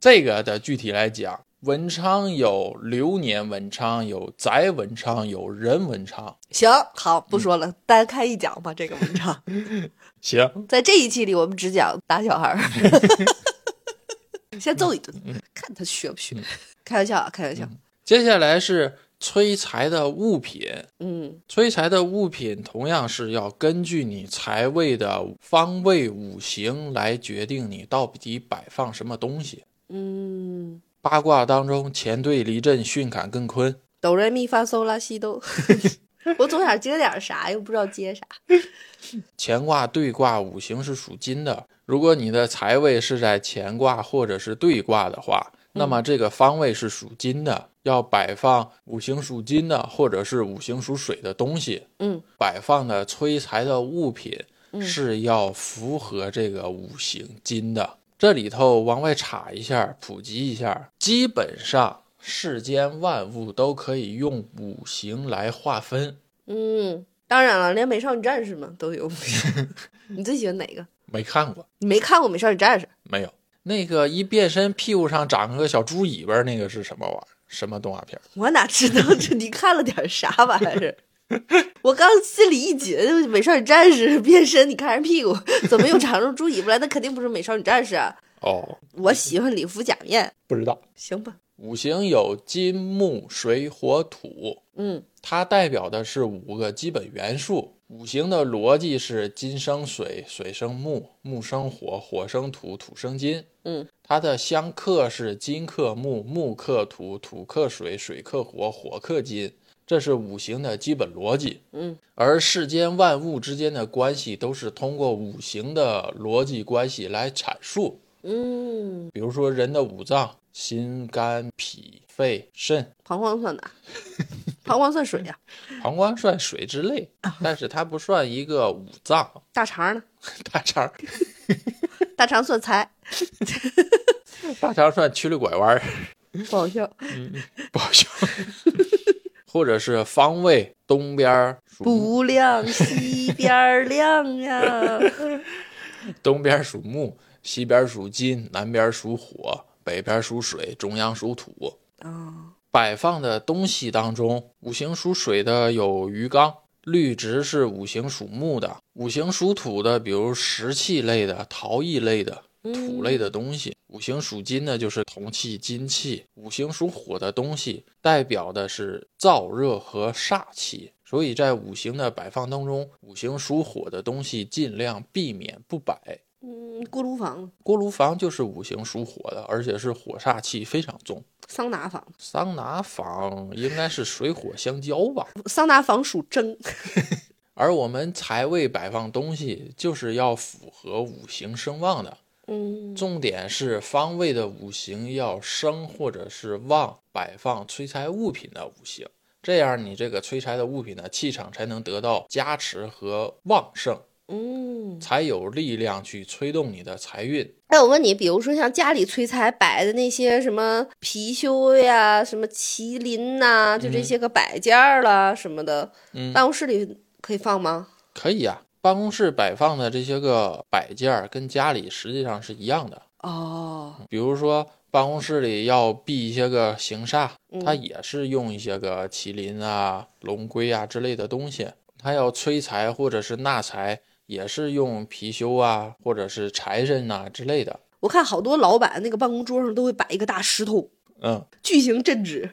这个的具体来讲，文昌有流年文昌，有宅文昌，有人文昌。行，好，不说了，单开一讲吧。这个文昌，行，在这一期里，我们只讲打小孩儿，先揍一顿，看他学不学。开玩笑啊，开玩笑。接下来是催财的物品。嗯催财的物品同样是要根据你财位的方位五行来决定你到底摆放什么东西。嗯，八卦当中，乾兑离震，巽坎艮坤。哆来咪发嗦拉西哆。我总想接点啥，又不知道接啥。乾卦、兑卦五行是属金的。如果你的财位是在乾卦或者是兑卦的话，那么这个方位是属金的，要摆放五行属金的或者是五行属水的东西。嗯，摆放的催财的物品是要符合这个五行金的。这里头往外插一下，普及一下，基本上世间万物都可以用五行来划分。嗯，当然了，连美少女战士嘛都有。你最喜欢哪个？没看过。你没看过美少女战士？没有，那个一变身屁股上长个小猪尾巴，那个是什么玩意儿？什么动画片？我哪知道这你看了点啥玩意儿？我刚心里一紧，美少女战士变身，你看人屁股，怎么又长出猪尾巴来？那肯定不是美少女战士啊！哦，我喜欢礼服假面，不知道。行吧？五行有金木水火土，嗯它代表的是五个基本元素。五行的逻辑是金生水，水生木，木生火，火生土，土生金。嗯它的相克是金克木，木克土，土克水，水克火，火克金。这是五行的基本逻辑。嗯而世间万物之间的关系都是通过五行的逻辑关系来阐述。嗯，比如说人的五脏：心、肝、脾、肺、肾。膀胱算哪？膀胱算水呀、膀胱算水之类，但是它不算一个五脏。大肠呢？大肠，大肠算财，大肠算曲里拐弯儿，不好笑。不好笑。或者是方位，东边儿，不亮西边儿亮呀。东边属木，西边属金，南边属火，北边属水，中央属土。哦，摆放的东西当中，五行属水的有鱼缸，绿植是五行属木的，五行属土的，比如石器类的、陶艺类的、土类的东西。五行属金呢就是铜器、金器。五行属火的东西，代表的是燥热和煞气。所以在五行的摆放当中，五行属火的东西尽量避免不摆。嗯，锅炉房、锅炉房就是五行属火的，而且是火煞气非常重。桑拿房，桑拿房应该是水火相交吧？桑拿房属蒸。而我们财位摆放东西，就是要符合五行声望的。嗯，重点是方位的五行要生或者是旺，摆放催财物品的五行，这样你这个催财的物品的气场才能得到加持和旺盛。嗯，才有力量去催动你的财运。哎，我问你，比如说像家里催财摆的那些什么貔貅呀、什么麒麟呐，就这些个摆件儿啦什么的，嗯，办公室里可以放吗？可以呀，办公室摆放的这些个摆件儿跟家里实际上是一样的。哦，比如说办公室里要避一些个行煞，嗯它也是用一些个麒麟啊、龙龟啊之类的东西。它要催财或者是纳财。也是用貔貅啊，或者是财神呐之类的。我看好多老板那个办公桌上都会摆一个大石头，嗯，巨型镇纸。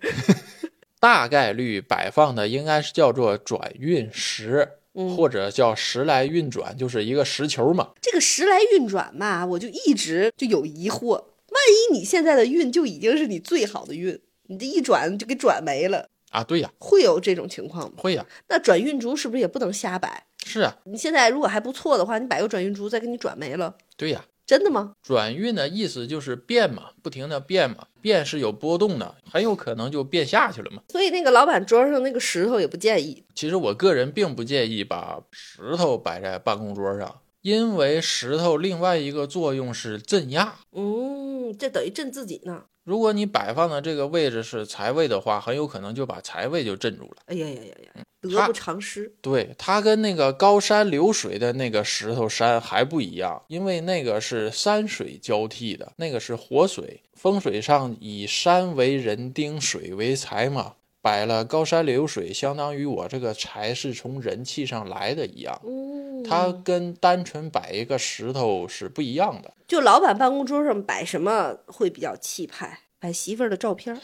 大概率摆放的应该是叫做转运石，嗯、或者叫时来运转，就是一个石球嘛。这个时来运转嘛，我就一直就有疑惑，万一你现在的运就已经是你最好的运，你这一转就给转没了啊？对呀，会有这种情况吗？会呀。那转运竹是不是也不能瞎摆？是啊，你现在如果还不错的话，你摆个转运珠再给你转没了。对呀，真的吗？转运的意思就是变嘛，不停的变嘛，变是有波动的，很有可能就变下去了嘛。所以那个老板桌上那个石头也不建议。其实我个人并不建议把石头摆在办公桌上，因为石头另外一个作用是镇压。嗯，这等于镇自己呢。如果你摆放的这个位置是财位的话，很有可能就把财位就镇住了。哎呀呀呀呀，得不偿失。对，它跟那个高山流水的那个石头山还不一样，因为那个是山水交替的，那个是活水。风水上以山为人丁，水为财嘛，摆了高山流水，相当于我这个财是从人气上来的一样。嗯，它跟单纯摆一个石头是不一样的。就老板办公桌上摆什么会比较气派？摆媳妇儿的照片。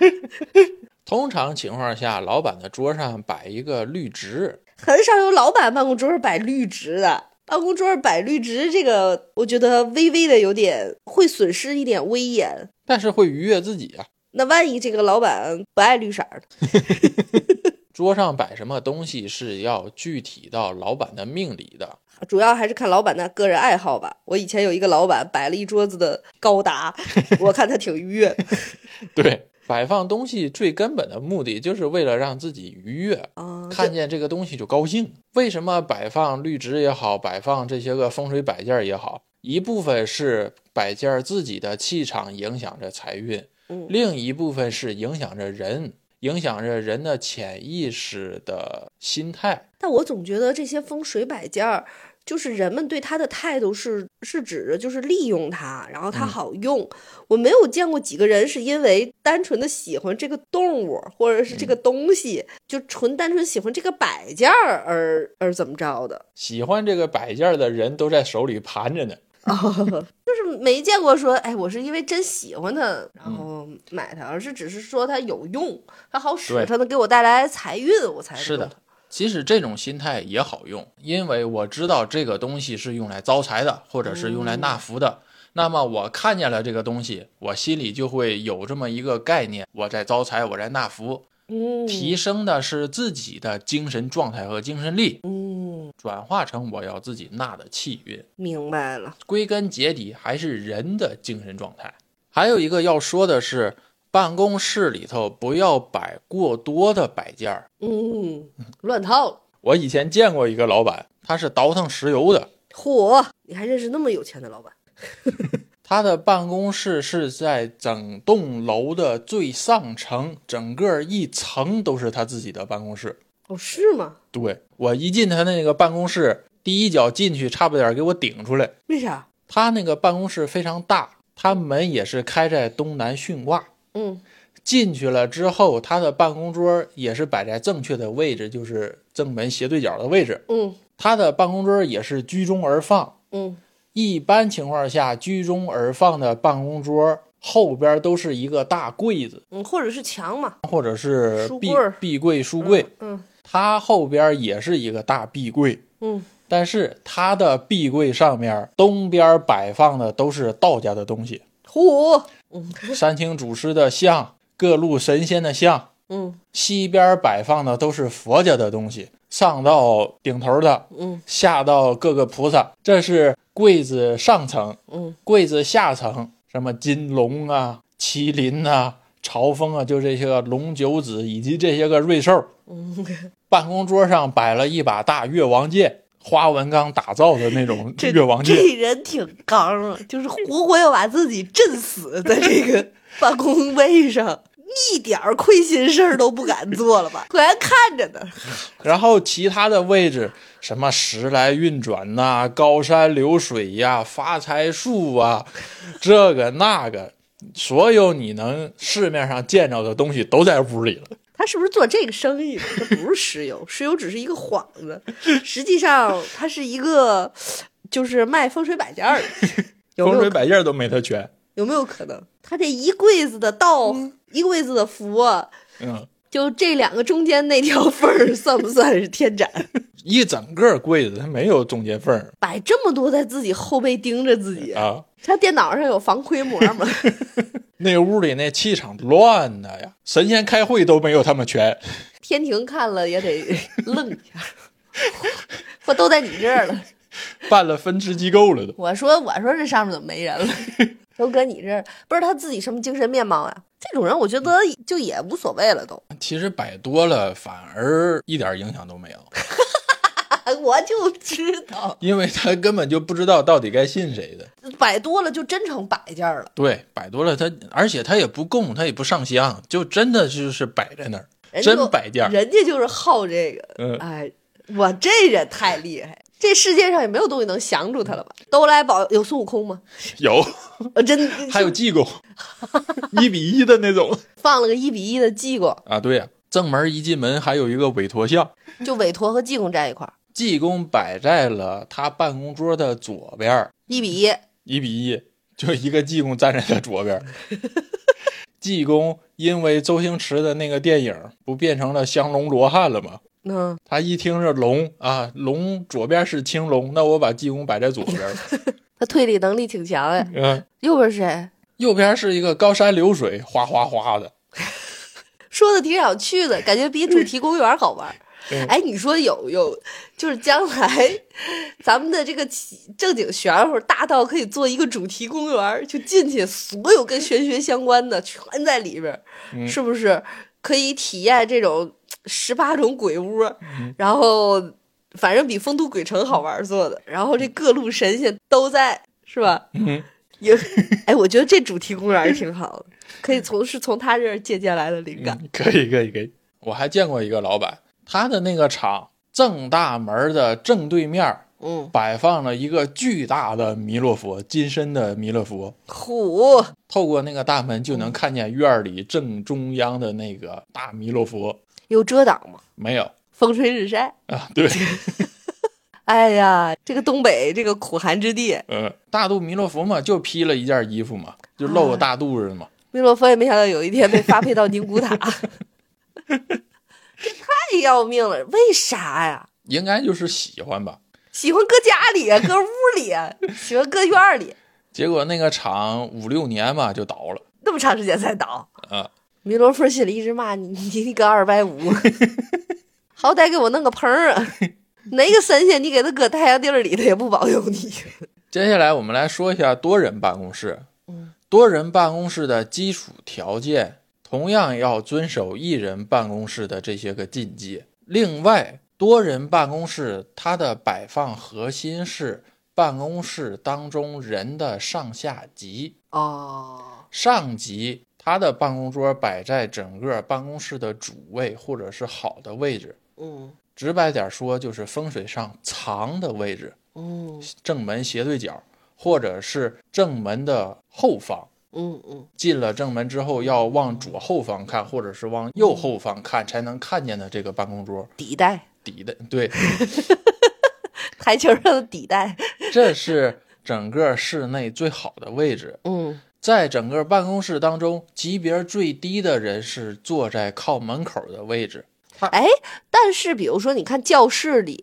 通常情况下，老板的桌上摆一个绿植，很少有老板办公桌上摆绿植的。办公桌上摆绿植，这个我觉得微微的有点会损失一点威严，但是会愉悦自己啊。那万一这个老板不爱绿色的，桌上摆什么东西是要具体到老板的命理的，主要还是看老板的个人爱好吧。我以前有一个老板摆了一桌子的高达，我看他挺愉悦。对。摆放东西最根本的目的就是为了让自己愉悦，啊，看见这个东西就高兴。为什么摆放绿植也好，摆放这些个风水摆件也好，一部分是摆件自己的气场影响着财运，嗯，另一部分是影响着人，影响着人的潜意识的心态。但我总觉得这些风水摆件儿。就是人们对它的态度是是指着就是利用它，然后它好用。嗯、我没有见过几个人是因为单纯的喜欢这个动物或者是这个东西，嗯、就纯单纯喜欢这个摆件儿而而怎么着的。喜欢这个摆件的人都在手里盘着呢，哦、就是没见过说，哎，我是因为真喜欢它然后买它，而是只是说它有用，它好使，它能给我带来财运，我才是的。其实这种心态也好用，因为我知道这个东西是用来招财的，或者是用来纳福的。那么我看见了这个东西，我心里就会有这么一个概念：我在招财，我在纳福。嗯，提升的是自己的精神状态和精神力。嗯，转化成我要自己纳的气运。明白了，归根结底还是人的精神状态。还有一个要说的是。办公室里头不要摆过多的摆件儿，嗯，乱套了。我以前见过一个老板，他是倒腾石油的。嚯，你还认识那么有钱的老板？他的办公室是在整栋楼的最上层，整个一层都是他自己的办公室。哦，是吗？对，我一进他那个办公室，第一脚进去，差不点给我顶出来。为啥？他那个办公室非常大，他门也是开在东南巽卦。嗯，进去了之后，他的办公桌也是摆在正确的位置，就是正门斜对角的位置。嗯，他的办公桌也是居中而放。嗯，一般情况下，居中而放的办公桌后边都是一个大柜子，嗯，或者是墙嘛，或者是壁书柜。壁柜、书柜，嗯它后边也是一个大壁柜，嗯。但是他的壁柜上面东边摆放的都是道家的东西，嚯，三清祖师的像，各路神仙的像。嗯西边摆放的都是佛家的东西，上到顶头的，嗯下到各个菩萨。这是柜子上层，嗯柜子下层，什么金龙啊、麒麟啊、朝风啊，就这些个龙九子以及这些个瑞兽。嗯，办公桌上摆了一把大越王剑，花纹钢打造的那种 这越王剑。这人挺刚啊，就是活活要把自己震死在这个 办公位上，一点儿亏心事儿都不敢做了吧？果然看着呢。然后其他的位置，什么时来运转呐、高山流水呀、发财树啊，这个那个，所有你能市面上见着的东西都在屋里了。他是不是做这个生意的？他不是石油，石油只是一个幌子，实际上他是一个，就是卖风水摆件儿的。风水摆件都没他全。有没有可能？他这一柜子的道，一柜子的佛，嗯，就这两个中间那条缝儿，算不算是天斩？一整个柜子它没有中间缝儿摆这么多在自己后背盯着自己，啊。他电脑上有防窥膜吗？那屋里那气场乱的呀，神仙开会都没有他们全。天庭看了也得愣一下，我都在你这儿了。办了分支机构了都。我说我说这上面怎么没人了？都搁你这儿，不是他自己什么精神面貌呀？这种人我觉得就也无所谓了都。其实摆多了反而一点影响都没有，我就知道，因为他根本就不知道到底该信谁的。摆多了就真成摆件儿了。对，摆多了他，而且他也不供，他也不上香，就真的就是摆在那儿，真摆件儿。人家就是好这个。嗯哎，我这人太厉害，这世界上也没有东西能降住他了吧？都来宝有孙悟空吗？有，呃，真 还有济公，一比一的那种放了个一比一的济公，啊。对呀、正门一进门还有一个韦陀像，就韦陀和济公站一块儿，济公摆在了他办公桌的左边儿，一比一。一比一，就一个济公站在他左边儿。济公因为周星驰的那个电影不变成了降龙罗汉了吗？嗯，他一听是龙啊，龙左边是青龙，那我把济公摆在左边。他推理能力挺强呀。嗯，右边是谁？右边是一个高山流水，哗哗哗的。说的挺想去的，感觉比主题公园好玩哎，你说有有，就是将来咱们的这个正经玄乎大到可以做一个主题公园，就进去所有跟玄学相关的全在里边，嗯是不是可以体验这种十八种鬼屋？嗯然后反正比丰都鬼城好玩儿做的，然后这各路神仙都在，是吧？嗯，也，哎，我觉得这主题公园儿挺好的，可以从是从他这儿借鉴来的灵感。嗯可以可以可以。我还见过一个老板，他的那个厂正大门的正对面嗯，摆放了一个巨大的弥勒佛，金身的弥勒佛。虎，透过那个大门就能看见院里正中央的那个大弥勒佛。有遮挡吗？没有风吹日晒。啊？对，哎呀，这个东北这个苦寒之地，嗯，大肚弥勒佛嘛，就披了一件衣服嘛，就露个大肚子嘛。弥勒佛也没想到有一天被发配到宁古塔，这 太要命了！为啥呀？应该就是喜欢吧。喜欢搁家里，搁屋里，喜欢搁院里，结果那个厂五六年吧就倒了那么长时间才倒。啊。弥勒佛心里一直骂你，你你个二百五，好歹给我弄个棚儿啊！哪个神仙你给他搁太阳地儿里，他也不保佑你。接下来我们来说一下多人办公室。嗯，多人办公室的基础条件同样要遵守一人办公室的这些个禁忌。另外，多人办公室它的摆放核心是办公室当中人的上下级。哦，上级他的办公桌摆在整个办公室的主位或者是好的位置。嗯直白点说，就是风水上藏的位置，嗯正门斜对角，或者是正门的后方。嗯嗯，进了正门之后，要往左后方看，或者是往右后方看，才能看见的这个办公桌底带，底的。对，台球上的底带。这是整个室内最好的位置。嗯在整个办公室当中，级别最低的人是坐在靠门口的位置。哎，但是比如说，你看教室里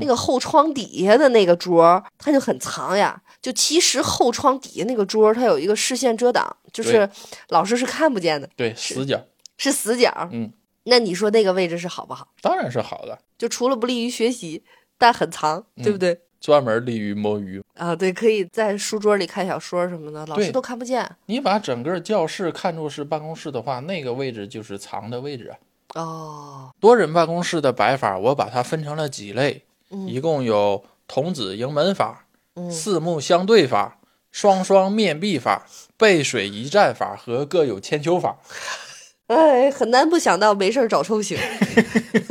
那个后窗底下的那个桌，它就很藏呀。就其实后窗底下那个桌，它有一个视线遮挡，就是老师是看不见的。对，死角是死角。嗯，那你说那个位置是好不好？当然是好的。就除了不利于学习，但很藏，对不对？专门利于摸鱼啊，对，可以在书桌里看小说什么的，老师都看不见。你把整个教室看作是办公室的话，那个位置就是藏的位置啊。哦，多人办公室的摆法，我把它分成了几类，一共有童子迎门法、四目相对法、双双面壁法、背水一战法和各有千秋法。哎，很难不想到没事找抽型。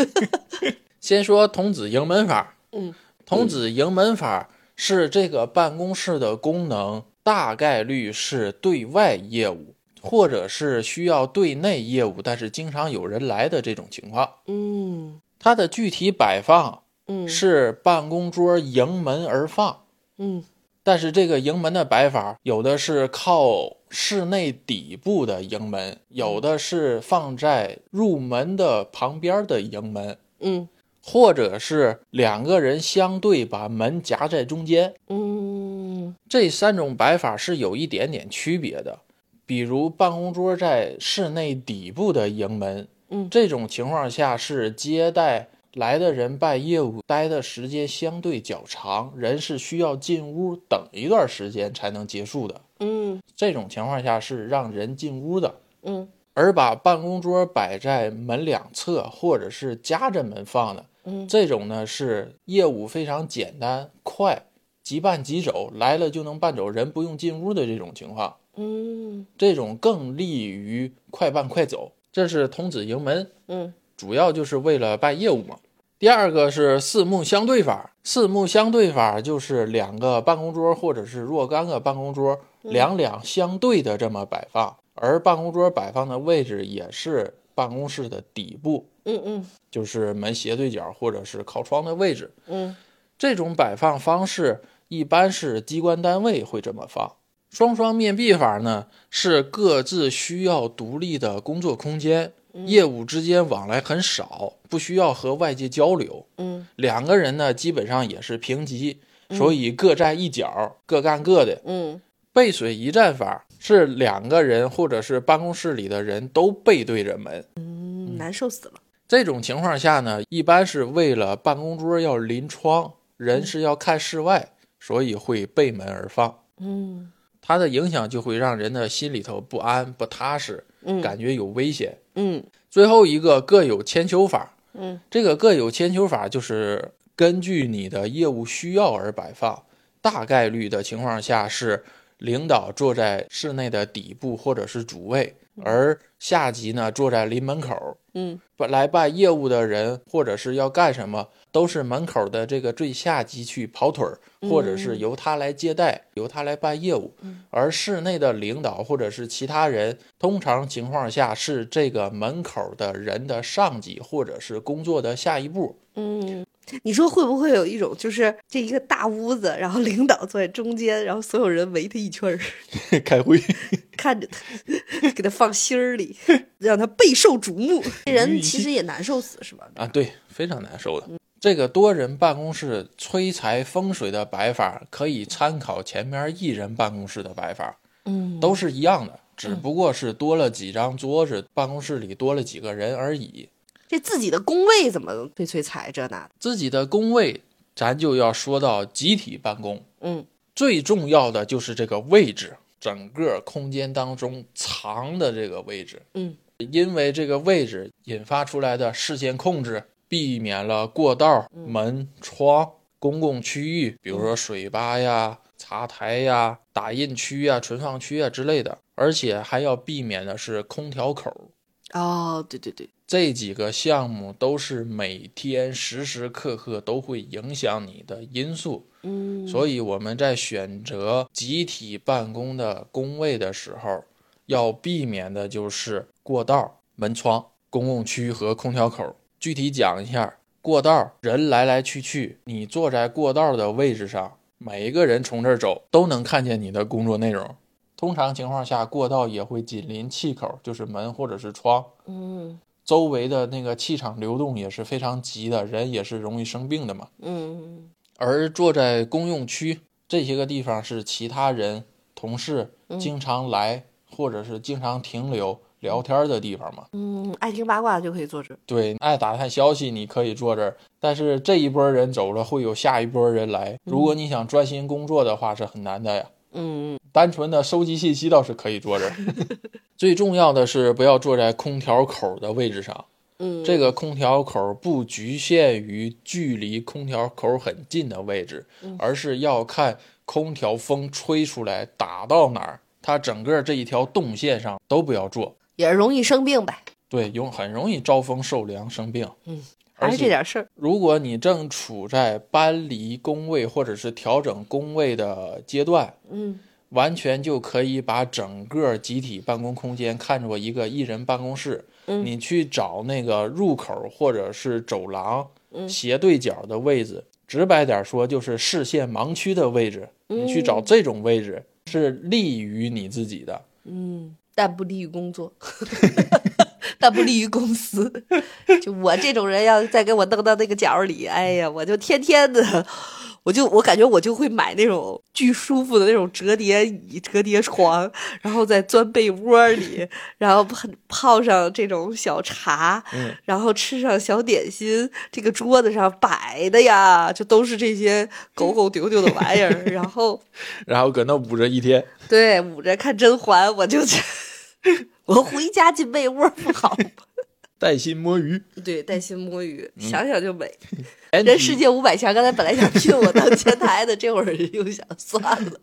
先说童子迎门法，嗯，童子迎门法是这个办公室的功能，大概率是对外业务。或者是需要对内业务，但是经常有人来的这种情况。嗯，它的具体摆放，嗯，是办公桌迎门而放。嗯，但是这个迎门的摆法，有的是靠室内底部的迎门，有的是放在入门的旁边的迎门。嗯，或者是两个人相对把门夹在中间。嗯，这三种摆法是有一点点区别的。比如办公桌在室内底部的迎门，嗯，这种情况下是接待来的人办业务待的时间相对较长，人是需要进屋等一段时间才能结束的，嗯，这种情况下是让人进屋的，嗯，而把办公桌摆在门两侧或者是夹着门放的，嗯，这种呢是业务非常简单快，即办即走，来了就能办走，人不用进屋的这种情况。嗯，这种更利于快办快走，这是童子迎门。嗯，主要就是为了办业务嘛。第二个是四目相对法，四目相对法就是两个办公桌或者是若干个办公桌两两相对的这么摆放，而办公桌摆放的位置也是办公室的底部。嗯嗯，就是门斜对角或者是靠窗的位置。嗯，这种摆放方式一般是机关单位会这么放。双双面壁法呢，是各自需要独立的工作空间，业务之间往来很少，不需要和外界交流。嗯，两个人呢，基本上也是平级，所以各占一角，各干各的。嗯，背水一战法是两个人或者是办公室里的人都背对着门，嗯，难受死了。这种情况下呢，一般是为了办公桌要临窗，人是要看室外，所以会背门而放。嗯。它的影响就会让人的心里头不安、不踏实，嗯，感觉有危险，嗯。最后一个各有千秋法，嗯，这个各有千秋法就是根据你的业务需要而摆放，大概率的情况下是领导坐在室内的底部或者是主位，而下级呢坐在临门口，嗯，本来办业务的人或者是要干什么。都是门口的这个最下级去跑腿儿，或者是由他来接待，由他来办业务。而室内的领导或者是其他人，通常情况下是这个门口的人的上级，或者是工作的下一步。嗯，你说会不会有一种，就是这一个大屋子，然后领导坐在中间，然后所有人围他一圈儿 开会，看着他，给他放心儿里，让他备受瞩目。这人其实也难受死，是吧？啊，对，非常难受的。这个多人办公室催财风水的摆法，可以参考前面一人办公室的摆法，嗯，都是一样的，只不过是多了几张桌子，办公室里多了几个人而已。这自己的工位怎么催催财？这那自己的工位，咱就要说到集体办公，嗯，最重要的就是这个位置，整个空间当中藏的这个位置，嗯，因为这个位置引发出来的视线控制。避免了过道、门窗、公共区域，比如说水吧呀、茶台呀、打印区呀、存放区啊之类的，而且还要避免的是空调口。哦，对对对，这几个项目都是每天时时刻刻都会影响你的因素。嗯，所以我们在选择集体办公的工位的时候，要避免的就是过道、门窗、公共区和空调口。具体讲一下，过道人来来去去，你坐在过道的位置上，每一个人从这儿走都能看见你的工作内容。通常情况下，过道也会紧邻气口，就是门或者是窗。嗯周围的那个气场流动也是非常急的，人也是容易生病的嘛。嗯而坐在公用区这些个地方是其他人、同事经常来或者是经常停留聊天的地方嘛。嗯，爱听八卦就可以坐这儿。对，爱打探消息你可以坐这儿，但是这一波人走了，会有下一波人来。如果你想专心工作的话，是很难的呀。嗯单纯的收集信息倒是可以坐这儿，最重要的是不要坐在空调口的位置上。嗯，这个空调口不局限于距离空调口很近的位置，而是要看空调风吹出来打到哪儿，它整个这一条动线上都不要坐。也是容易生病呗，对，容很容易招风受凉生病。嗯，还是而且这点事儿。如果你正处在搬离工位或者是调整工位的阶段，嗯完全就可以把整个集体办公空间看作一个一人办公室。嗯你去找那个入口或者是走廊嗯斜对角的位置，直白点说就是视线盲区的位置。你去找这种位置是利于你自己的。嗯，但不利于工作，但不利于公司。就我这种人，要再给我弄到那个角里，哎呀，我就天天的，我就我感觉我就会买那种巨舒服的那种折叠椅、折叠床，然后再钻被窝里，然后泡泡上这种小茶，嗯然后吃上小点心。这个桌子上摆的呀，就都是这些狗狗丢丢的玩意儿，然后。然后搁那捂着一天，对，捂着看甄嬛，我就 我回家进被窝不好吗？带薪摸鱼。对，带薪摸鱼，想想就美。人世界五百强，刚才本来想聘我当前台的，这会儿又想算了。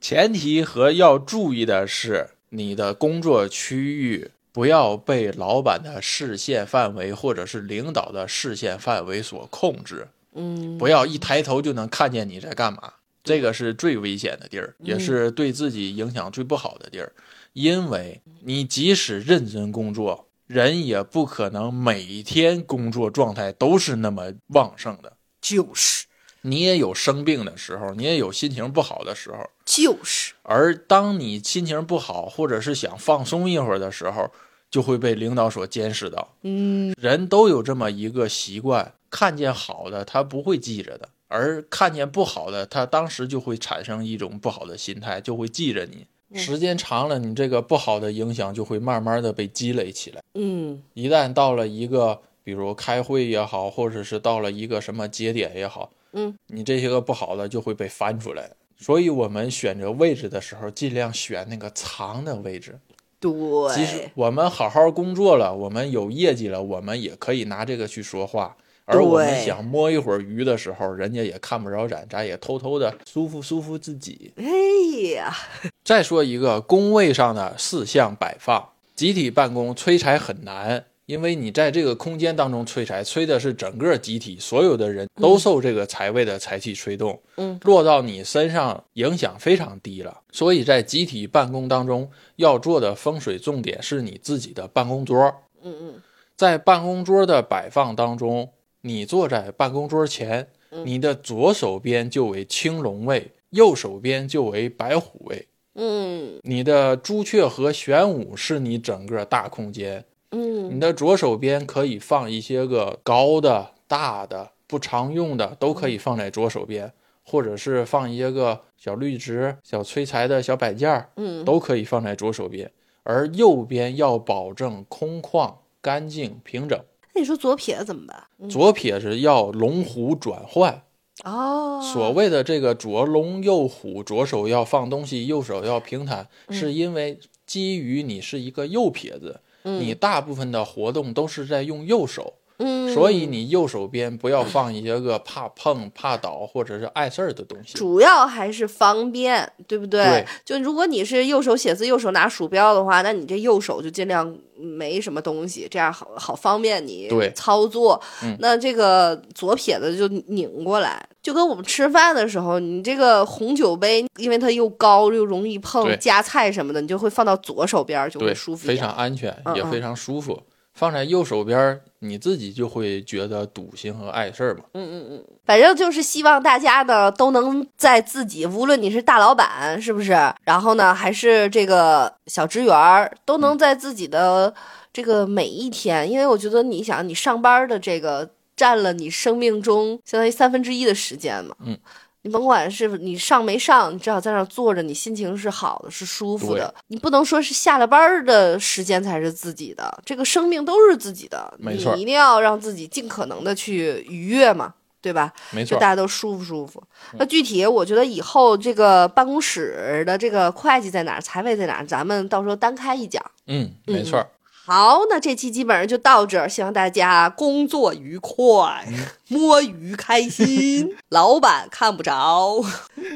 前提和要注意的是，你的工作区域不要被老板的视线范围或者是领导的视线范围所控制。嗯不要一抬头就能看见你在干嘛，这个是最危险的地儿，也是对自己影响最不好的地儿。因为你即使认真工作，人也不可能每天工作状态都是那么旺盛的。就是你也有生病的时候，你也有心情不好的时候。就是，而当你心情不好，或者是想放松一会儿的时候，就会被领导所监视到。嗯人都有这么一个习惯，看见好的他不会记着的，而看见不好的，他当时就会产生一种不好的心态，就会记着你。时间长了，你这个不好的影响就会慢慢的被积累起来。嗯一旦到了一个，比如开会也好，或者是到了一个什么节点也好，嗯，你这些个不好的就会被翻出来。所以我们选择位置的时候，尽量选那个藏的位置。即使对，我们好好工作了，我们有业绩了，我们也可以拿这个去说话。而我们想摸一会儿鱼的时候，人家也看不着咱，咱也偷偷的舒服舒服自己。哎呀，再说一个工位上的四项摆放，集体办公催财很难，因为你在这个空间当中催财，催的是整个集体，所有的人都受这个财位的财气吹动，嗯，落到你身上影响非常低了。所以在集体办公当中，要做的风水重点是你自己的办公桌，嗯嗯。在办公桌的摆放当中，你坐在办公桌前，你的左手边就为青龙位，右手边就为白虎位。嗯你的朱雀和玄武是你整个大空间，嗯你的左手边可以放一些个高的、大的、不常用的，都可以放在左手边，或者是放一些个小绿植、小催财的小摆件儿，嗯，都可以放在左手边。而右边要保证空旷、干净、平整。那你说左撇子怎么办？左撇子要龙虎转换，哦，所谓的这个左龙右虎，左手要放东西，右手要平坦，是因为基于你是一个右撇子，你大部分的活动都是在用右手，嗯，所以你右手边不要放一些个 怕碰、怕倒或者是碍事儿的东西。主要还是方便，对不对？对就如果你是右手写字、右手拿鼠标的话，那你这右手就尽量没什么东西，这样好好方便你操作。嗯那这个左撇子就拧过来，就跟我们吃饭的时候，你这个红酒杯，因为它又高又容易碰夹菜什么的，你就会放到左手边儿，就会，舒服。非常安全，嗯嗯也非常舒服。放在右手边，你自己就会觉得堵心和碍事儿嘛。嗯嗯嗯，反正就是希望大家呢都能在自己，无论你是大老板是不是，然后呢还是这个小职员，都能在自己的这个每一天，因为我觉得你想你上班的这个占了你生命中相当于三分之一的时间嘛。嗯。你甭管是你上没上，你至少在那坐着，你心情是好的，是舒服的。你不能说是下了班的时间才是自己的，这个生命都是自己的，没错，你一定要让自己尽可能的去愉悦嘛，对吧？没错，大家都舒服舒服。那具体我觉得以后这个办公室的这个会计在哪，财位在哪，咱们到时候单开一讲。嗯，没错。好，那这期基本上就到这儿，希望大家工作愉快，摸鱼开心，老板看不着，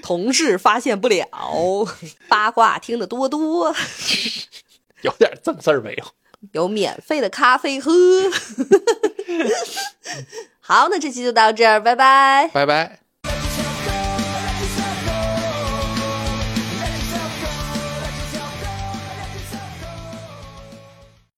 同事发现不了，八卦听得多多，有点正事儿没有？有免费的咖啡喝。好，那这期就到这儿，拜拜，拜拜。